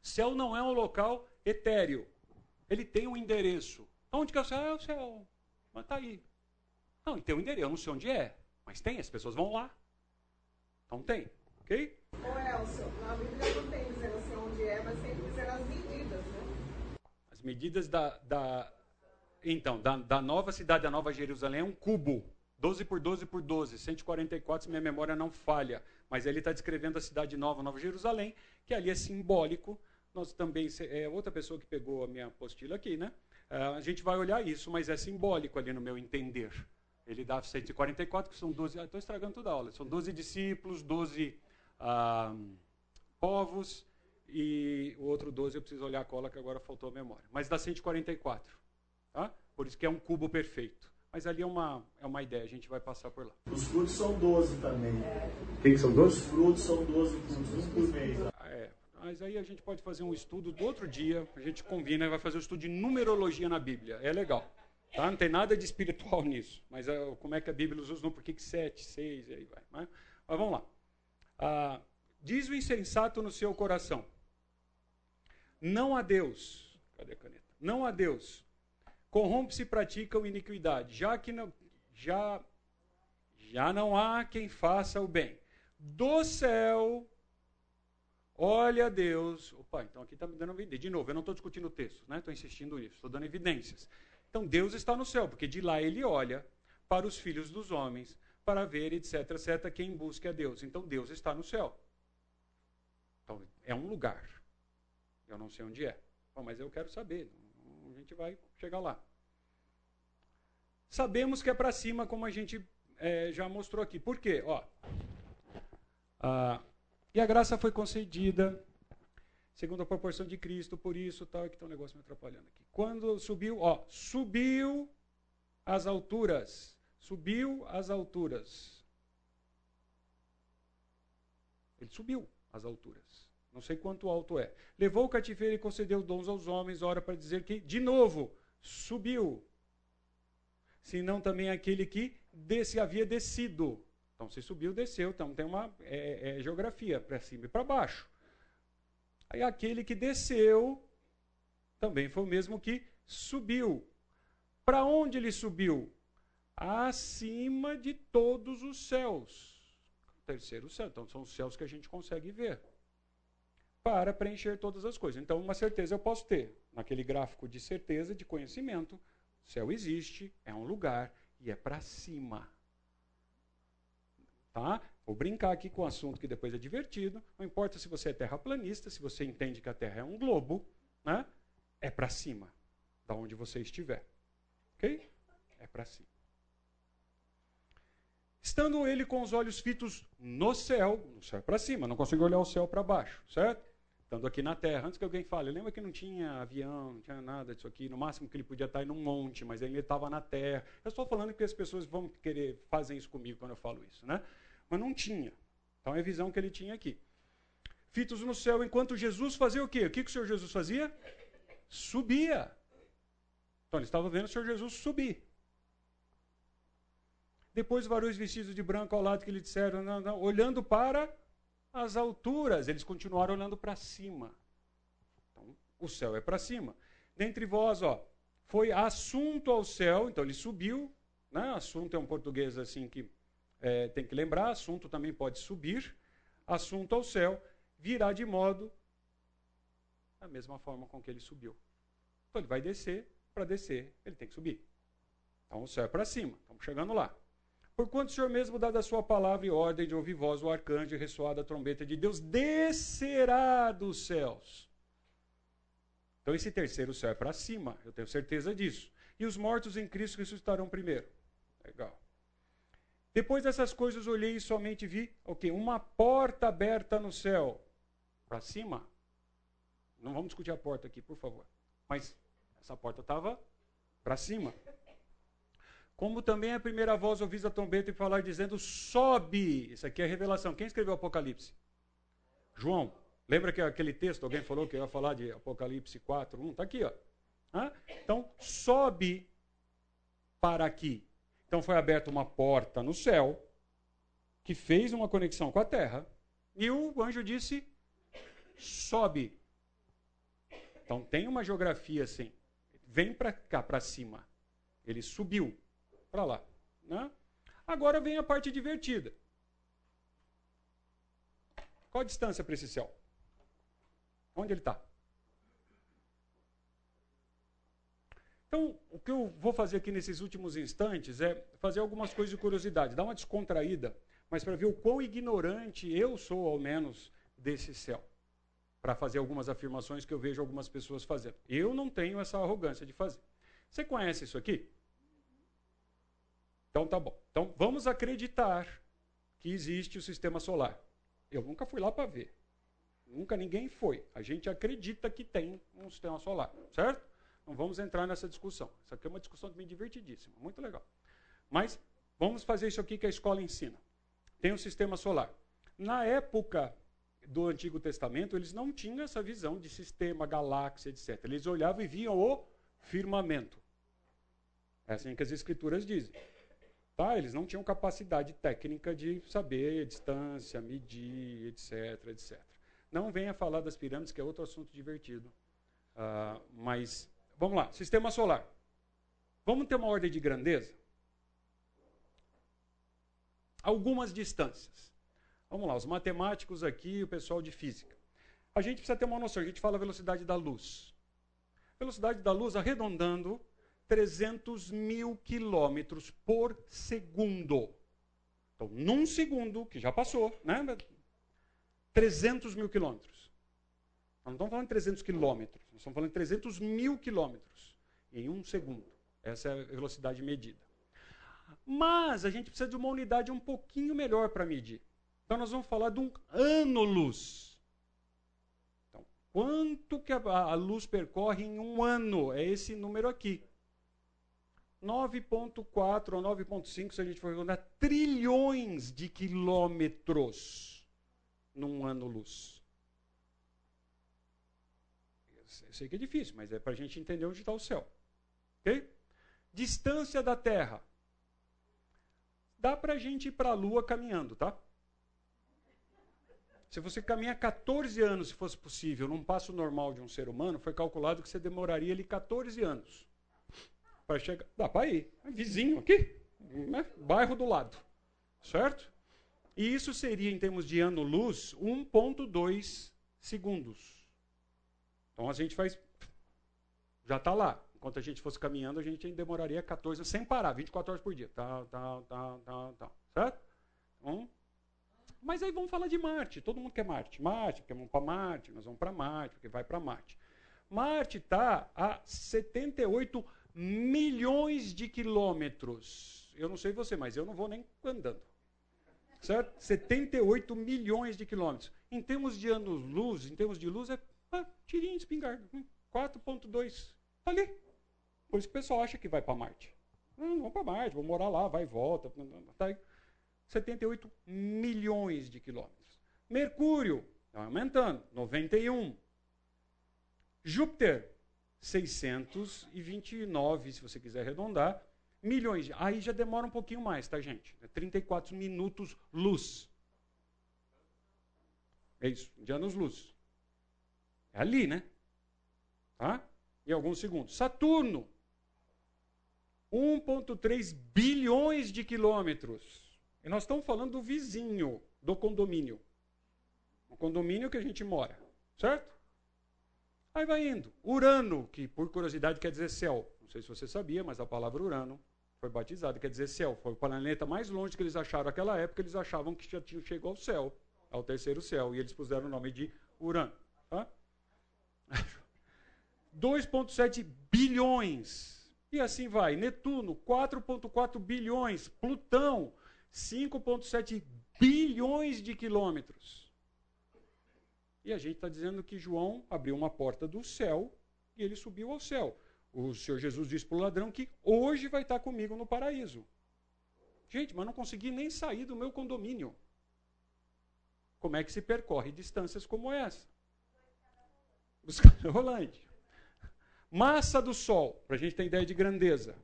Céu não é um local etéreo. Ele tem um endereço. Onde que é o céu? É o céu. Mas está aí. Não, tem um endereço. Eu não sei onde é. Mas tem, as pessoas vão lá. Então tem. Ok? Ô Elcio, na Bíblia não tem dizendo assim onde é, mas tem dizendo as medidas, né? Medidas da, da então, da, da, nova cidade, da Nova Jerusalém, é um cubo. 12 por 12 por 12, 144, se minha memória não falha. Mas ele está descrevendo a cidade nova, Nova Jerusalém, que ali é simbólico. Nós também, é outra pessoa que pegou a minha apostila aqui, né? Uh, a gente vai olhar isso, mas é simbólico ali no meu entender. Ele dá 144, que são 12. Estou ah, estragando toda a aula. São 12 discípulos, 12 ah, povos, e o outro 12 eu preciso olhar a cola que agora faltou a memória. Mas dá 144. Tá? Por isso que é um cubo perfeito. Mas ali é uma, é uma ideia, a gente vai passar por lá. Os frutos são 12 também. Quem são 12? Os frutos são 12 frutos, um por mês. É, mas aí a gente pode fazer um estudo do outro dia, a gente combina e vai fazer um estudo de numerologia na Bíblia. É legal. Tá? Não tem nada de espiritual nisso. Mas uh, como é que a Bíblia usa, por que 7, 6 e aí vai. Mas, mas vamos lá. Ah, diz o insensato no seu coração não a Deus. Cadê a caneta? Não a Deus. Corrompe-se e praticam iniquidade, já que não, já Já não há quem faça o bem. Do céu, olha Deus. Opa, então aqui está me dando evidência. De novo, eu não estou discutindo o texto, né? Estou insistindo nisso, estou dando evidências. Então Deus está no céu, porque de lá ele olha para os filhos dos homens, para ver, etc, etc, quem busca a Deus. Então Deus está no céu. Então é um lugar. Eu não sei onde é. Bom, mas eu quero saber. A gente vai chegar lá. Sabemos que é para cima, como a gente é, já mostrou aqui. Por quê? Ó, e a graça foi concedida segundo a proporção de Cristo, por isso tal, é que está um negócio me atrapalhando aqui. Quando subiu, ó, subiu às alturas, subiu às alturas. Ele subiu às alturas. Não sei quanto alto é. Levou o cativeiro e concedeu dons aos homens, ora para dizer que, de novo, subiu. Senão também aquele que desse havia descido. Então, se subiu, desceu. Então, tem uma é, é, geografia para cima e para baixo. Aí, aquele que desceu também foi o mesmo que subiu. Para onde ele subiu? Acima de todos os céus. terceiro céu. Então, são os céus que a gente consegue ver. Para preencher todas as coisas. Então, uma certeza eu posso ter. Naquele gráfico de certeza, de conhecimento, o céu existe, é um lugar e é para cima. Tá? Vou brincar aqui com o um assunto que depois é divertido. Não importa se você é terraplanista, se você entende que a Terra é um globo, né? é para cima, da onde você estiver. Ok? É para cima. Estando ele com os olhos fitos no céu, no céu é para cima, não consigo olhar o céu para baixo, certo? Estando aqui na Terra, antes que alguém fale, lembra que não tinha avião, não tinha nada disso aqui, no máximo que ele podia estar em um monte, mas ele estava na Terra. Eu estou falando que as pessoas vão querer fazer isso comigo quando eu falo isso, né? Mas não tinha. Então é a visão que ele tinha aqui. Fitos no céu, enquanto Jesus fazia o quê? O que, que o Senhor Jesus fazia? Subia. Então ele estava vendo o Senhor Jesus subir. Depois, varões vestidos de branco ao lado que lhe disseram, não, não, olhando para as alturas, eles continuaram olhando para cima. Então, o céu é para cima. Dentre vós, ó, foi assunto ao céu, então ele subiu, né? Assunto é um português assim que é, tem que lembrar, assunto também pode subir, assunto ao céu, virá de modo da mesma forma com que ele subiu. Então ele vai descer, para descer, ele tem que subir. Então o céu é para cima, estamos chegando lá. Porquanto o Senhor mesmo, dada a sua palavra e ordem de ouvir voz, o arcanjo ressoada a trombeta de Deus, descerá dos céus. Então esse terceiro céu é para cima, eu tenho certeza disso. E os mortos em Cristo ressuscitarão primeiro. Legal. Depois dessas coisas olhei e somente vi o okay, Uma porta aberta no céu. Para cima. Não vamos discutir a porta aqui, por favor. Mas essa porta estava para cima. Como também a primeira voz ouvis a trombeta e falar dizendo: sobe. Isso aqui é revelação. Quem escreveu Apocalipse? João. Lembra que aquele texto, alguém falou que ia falar de Apocalipse 4, 1? Está aqui, ó. Então, sobe para aqui. Então foi aberta uma porta no céu que fez uma conexão com a terra e o anjo disse: sobe. Então tem uma geografia assim. Vem para cá, para cima. Ele subiu para lá. Né? Agora vem a parte divertida. Qual a distância para esse céu? Onde ele está? Então, o que eu vou fazer aqui nesses últimos instantes é fazer algumas coisas de curiosidade, dar uma descontraída, mas para ver o quão ignorante eu sou, ao menos, desse céu. Para fazer algumas afirmações que eu vejo algumas pessoas fazendo. Eu não tenho essa arrogância de fazer. Você conhece isso aqui? Então tá bom. Então vamos acreditar que existe o sistema solar. Eu nunca fui lá para ver. Nunca ninguém foi. A gente acredita que tem um sistema solar, certo? Não vamos entrar nessa discussão. Isso aqui é uma discussão também divertidíssima, muito legal. Mas vamos fazer isso aqui que a escola ensina. Tem um sistema solar. Na época do Antigo Testamento, eles não tinham essa visão de sistema, galáxia, etc. Eles olhavam e viam o firmamento. É assim que as escrituras dizem. Tá? Eles não tinham capacidade técnica de saber distância, medir, etc, etc. Não venha falar das pirâmides, que é outro assunto divertido. Uh, mas Vamos lá, sistema solar. Vamos ter uma ordem de grandeza? algumas distâncias. Vamos lá, os matemáticos aqui, o pessoal de física. A gente precisa ter uma noção, a gente fala velocidade da luz. Velocidade da luz, arredondando, 300 mil quilômetros por segundo. Então, num segundo, que já passou, né? 300 mil quilômetros. Nós não estamos falando de 300 quilômetros, estamos falando de 300 mil quilômetros em um segundo. Essa é a velocidade medida. Mas a gente precisa de uma unidade um pouquinho melhor para medir. Então nós vamos falar de um ano-luz. Então, quanto que a, a luz percorre em um ano? É esse número aqui. 9,4 ou 9,5, se a gente for arredondar, trilhões de quilômetros num ano-luz. Eu sei que é difícil, mas é para a gente entender onde está o céu. Ok? Distância da Terra. Dá para a gente ir para a Lua caminhando, tá? Se você caminha 14 anos, se fosse possível, num passo normal de um ser humano, foi calculado que você demoraria ali 14 anos para chegar. Dá para ir. É vizinho aqui, né? bairro do lado. Certo? E isso seria, em termos de ano-luz, 1,2 segundos. Então a gente faz. Já está lá. Enquanto a gente fosse caminhando, a gente demoraria 14 sem parar, 24 horas por dia. Tá, tá, tá, tá, tá. Certo? Então, mas aí vamos falar de Marte. Todo mundo quer Marte. Marte, porque vamos para Marte, nós vamos para Marte, porque vai para Marte. Marte está a 78 milhões de quilômetros. Eu não sei você, mas eu não vou nem andando. Certo? 78 milhões de quilômetros. Em termos de anos-luz, em termos de luz, é ah, tirinho de espingarda. 4,2. Tá ali. Por isso que o pessoal acha que vai para Marte. Não, vamos para Marte, vou morar lá, vai e volta. Tá aí. 78 milhões de quilômetros. Mercúrio, está aumentando, 91. Júpiter, 629, se você quiser arredondar, milhões. Aí já demora um pouquinho mais, tá, gente? É 34 minutos luz. É isso, de anos luz. É ali, né? Tá? Em alguns segundos. Saturno, 1,3 bilhões de quilômetros. E nós estamos falando do vizinho, do condomínio. O condomínio que a gente mora, certo? Aí vai indo. Urano, que por curiosidade quer dizer céu. Não sei se você sabia, mas a palavra Urano foi batizada, quer dizer céu. Foi o planeta mais longe que eles acharam naquela época, eles achavam que já tinha chegado ao céu, ao terceiro céu, e eles puseram o nome de Urano. Tá? 2,7 bilhões. E assim vai. Netuno, 4,4 bilhões. Plutão, 5,7 bilhões de quilômetros. E a gente está dizendo que João abriu uma porta do céu e ele subiu ao céu. O Senhor Jesus disse para o ladrão que hoje vai estar comigo no paraíso. Gente, mas não consegui nem sair do meu condomínio. Como é que se percorre distâncias como essa? Buscar rolante. Massa do Sol, para a gente ter ideia de grandeza.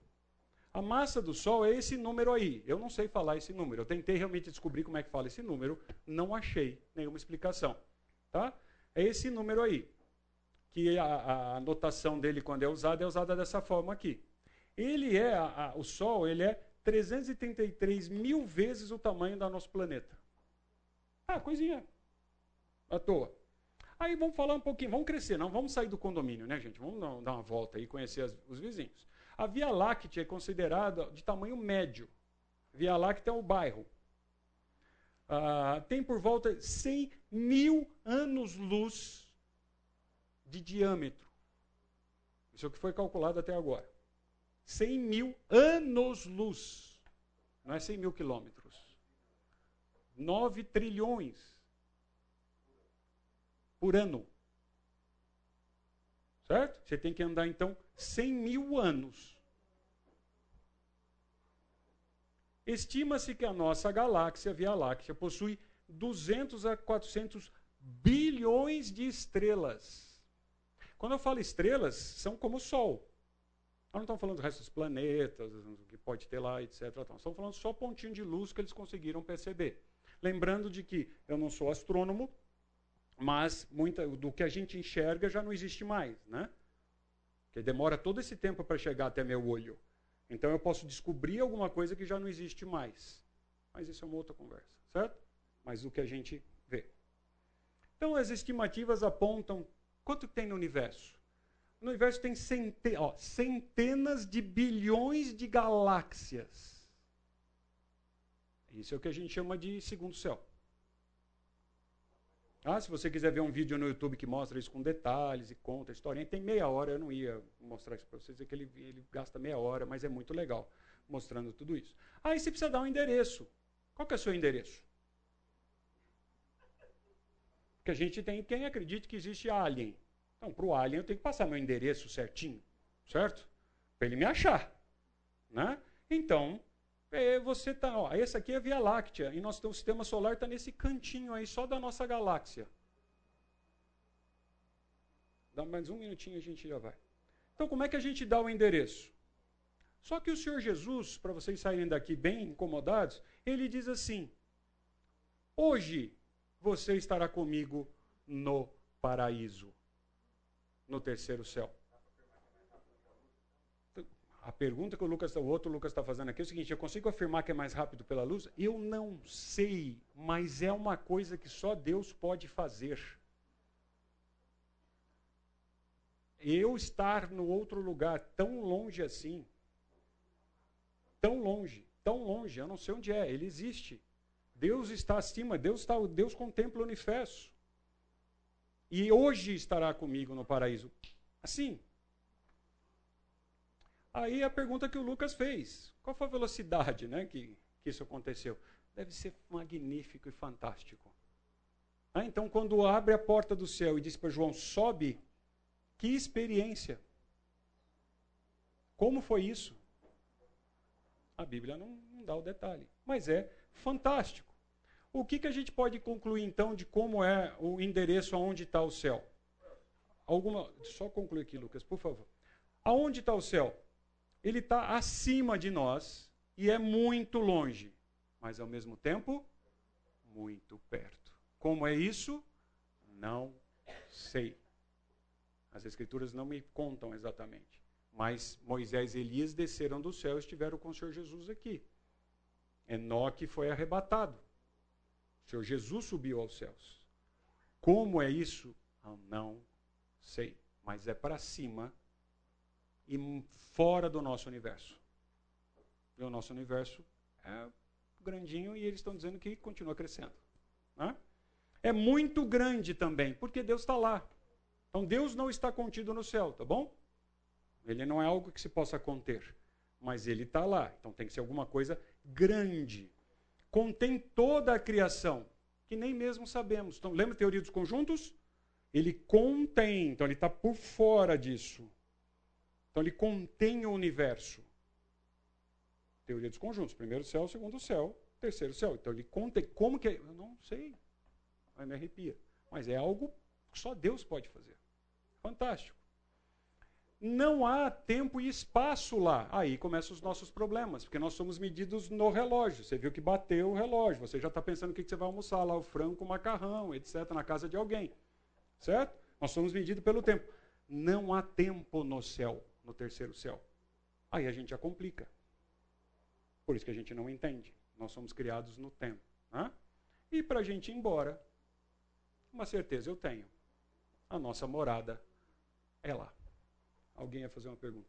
A massa do Sol é esse número aí. Eu não sei falar esse número. Eu tentei realmente descobrir como é que fala esse número, não achei nenhuma explicação. Tá? É esse número aí. Que a, a notação dele, quando é usada, é usada dessa forma aqui. Ele é, a, a, o Sol, ele é 333 mil vezes o tamanho do nosso planeta. Ah, coisinha. À toa. Aí vamos falar um pouquinho, vamos crescer, não vamos sair do condomínio, né, gente? Vamos dar uma volta e conhecer as, os vizinhos. A Via Láctea é considerada de tamanho médio. Via Láctea é o bairro. Ah, tem por volta de 100 mil anos-luz de diâmetro. Isso é o que foi calculado até agora. 100 mil anos-luz. Não é 100 mil quilômetros. 9 trilhões por ano. Certo? Você tem que andar, então, 100 mil anos. Estima-se que a nossa galáxia, Via Láctea, possui 200 a 400 bilhões de estrelas. Quando eu falo estrelas, são como o Sol. Nós não estamos falando do resto dos planetas, que pode ter lá, etc. Nós estamos falando só pontinho de luz que eles conseguiram perceber. Lembrando de que eu não sou astrônomo, mas muita, do que a gente enxerga já não existe mais, né? Que demora todo esse tempo para chegar até meu olho. Então eu posso descobrir alguma coisa que já não existe mais. Mas isso é uma outra conversa, certo? Mas o que a gente vê. Então, as estimativas apontam quanto tem no universo. No universo tem cente ó, centenas de bilhões de galáxias. Isso é o que a gente chama de segundo céu. Ah, se você quiser ver um vídeo no YouTube que mostra isso com detalhes e conta a historinha, tem meia hora, eu não ia mostrar isso para vocês, é que ele, ele gasta meia hora, mas é muito legal mostrando tudo isso. Aí você precisa dar um endereço. Qual que é o seu endereço? Porque a gente tem quem acredite que existe alien. Então, para o alien eu tenho que passar meu endereço certinho, certo? Para ele me achar. Né? Então, é, você tá, ó, essa aqui é a Via Láctea, e nosso sistema solar está nesse cantinho aí, só da nossa galáxia. Dá mais um minutinho a gente já vai. Então, como é que a gente dá o endereço? Só que o Senhor Jesus, para vocês saírem daqui bem incomodados, ele diz assim: Hoje você estará comigo no paraíso, no terceiro céu. A pergunta que o, Lucas, o outro Lucas está fazendo aqui é o seguinte: eu consigo afirmar que é mais rápido pela luz? Eu não sei, mas é uma coisa que só Deus pode fazer. Eu estar no outro lugar tão longe assim, tão longe, tão longe, eu não sei onde é, ele existe. Deus está acima, Deus está, Deus contempla o universo. E hoje estará comigo no paraíso. Assim, Aí a pergunta que o Lucas fez: qual foi a velocidade né, que, que isso aconteceu? Deve ser magnífico e fantástico. Ah, então, quando abre a porta do céu e diz para João: sobe, que experiência! Como foi isso? A Bíblia não, não dá o detalhe, mas é fantástico. O que, que a gente pode concluir então de como é o endereço aonde está o céu? Alguma, só concluir aqui, Lucas, por favor. Aonde está o céu? Ele está acima de nós e é muito longe, mas ao mesmo tempo, muito perto. Como é isso? Não sei. As Escrituras não me contam exatamente. Mas Moisés e Elias desceram do céu e estiveram com o Senhor Jesus aqui. Enoque foi arrebatado. O Senhor Jesus subiu aos céus. Como é isso? Eu não sei. Mas é para cima e fora do nosso universo. E o nosso universo é grandinho e eles estão dizendo que continua crescendo. Né? É muito grande também, porque Deus está lá. Então Deus não está contido no céu, tá bom? Ele não é algo que se possa conter, mas ele está lá. Então tem que ser alguma coisa grande. Contém toda a criação, que nem mesmo sabemos. Então lembra a teoria dos conjuntos? Ele contém, então ele está por fora disso. Então ele contém o universo. Teoria dos conjuntos. Primeiro céu, segundo céu, terceiro céu. Então ele contém. Como que é? Eu não sei. Aí me arrepia. Mas é algo que só Deus pode fazer. Fantástico. Não há tempo e espaço lá. Aí começam os nossos problemas, porque nós somos medidos no relógio. Você viu que bateu o relógio, você já está pensando o que você vai almoçar lá, o frango com macarrão, etc., na casa de alguém. Certo? Nós somos medidos pelo tempo. Não há tempo no céu no terceiro céu. Aí a gente já complica. Por isso que a gente não entende. Nós somos criados no tempo. Né? E para a gente ir embora, uma certeza eu tenho. A nossa morada é lá. Alguém ia fazer uma pergunta?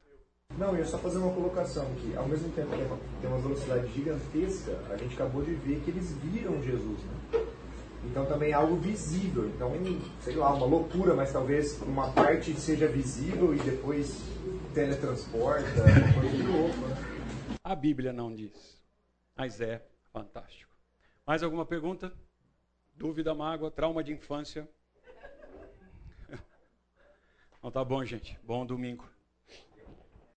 Não, eu ia só fazer uma colocação que, ao mesmo tempo que tem uma velocidade gigantesca, a gente acabou de ver que eles viram Jesus, né? Então também é algo visível. Então, sei lá, uma loucura, mas talvez uma parte seja visível e depois teletransporta, coisa. A Bíblia não diz, mas é fantástico. Mais alguma pergunta? Dúvida, mágoa, trauma de infância? Então tá bom, gente. Bom domingo.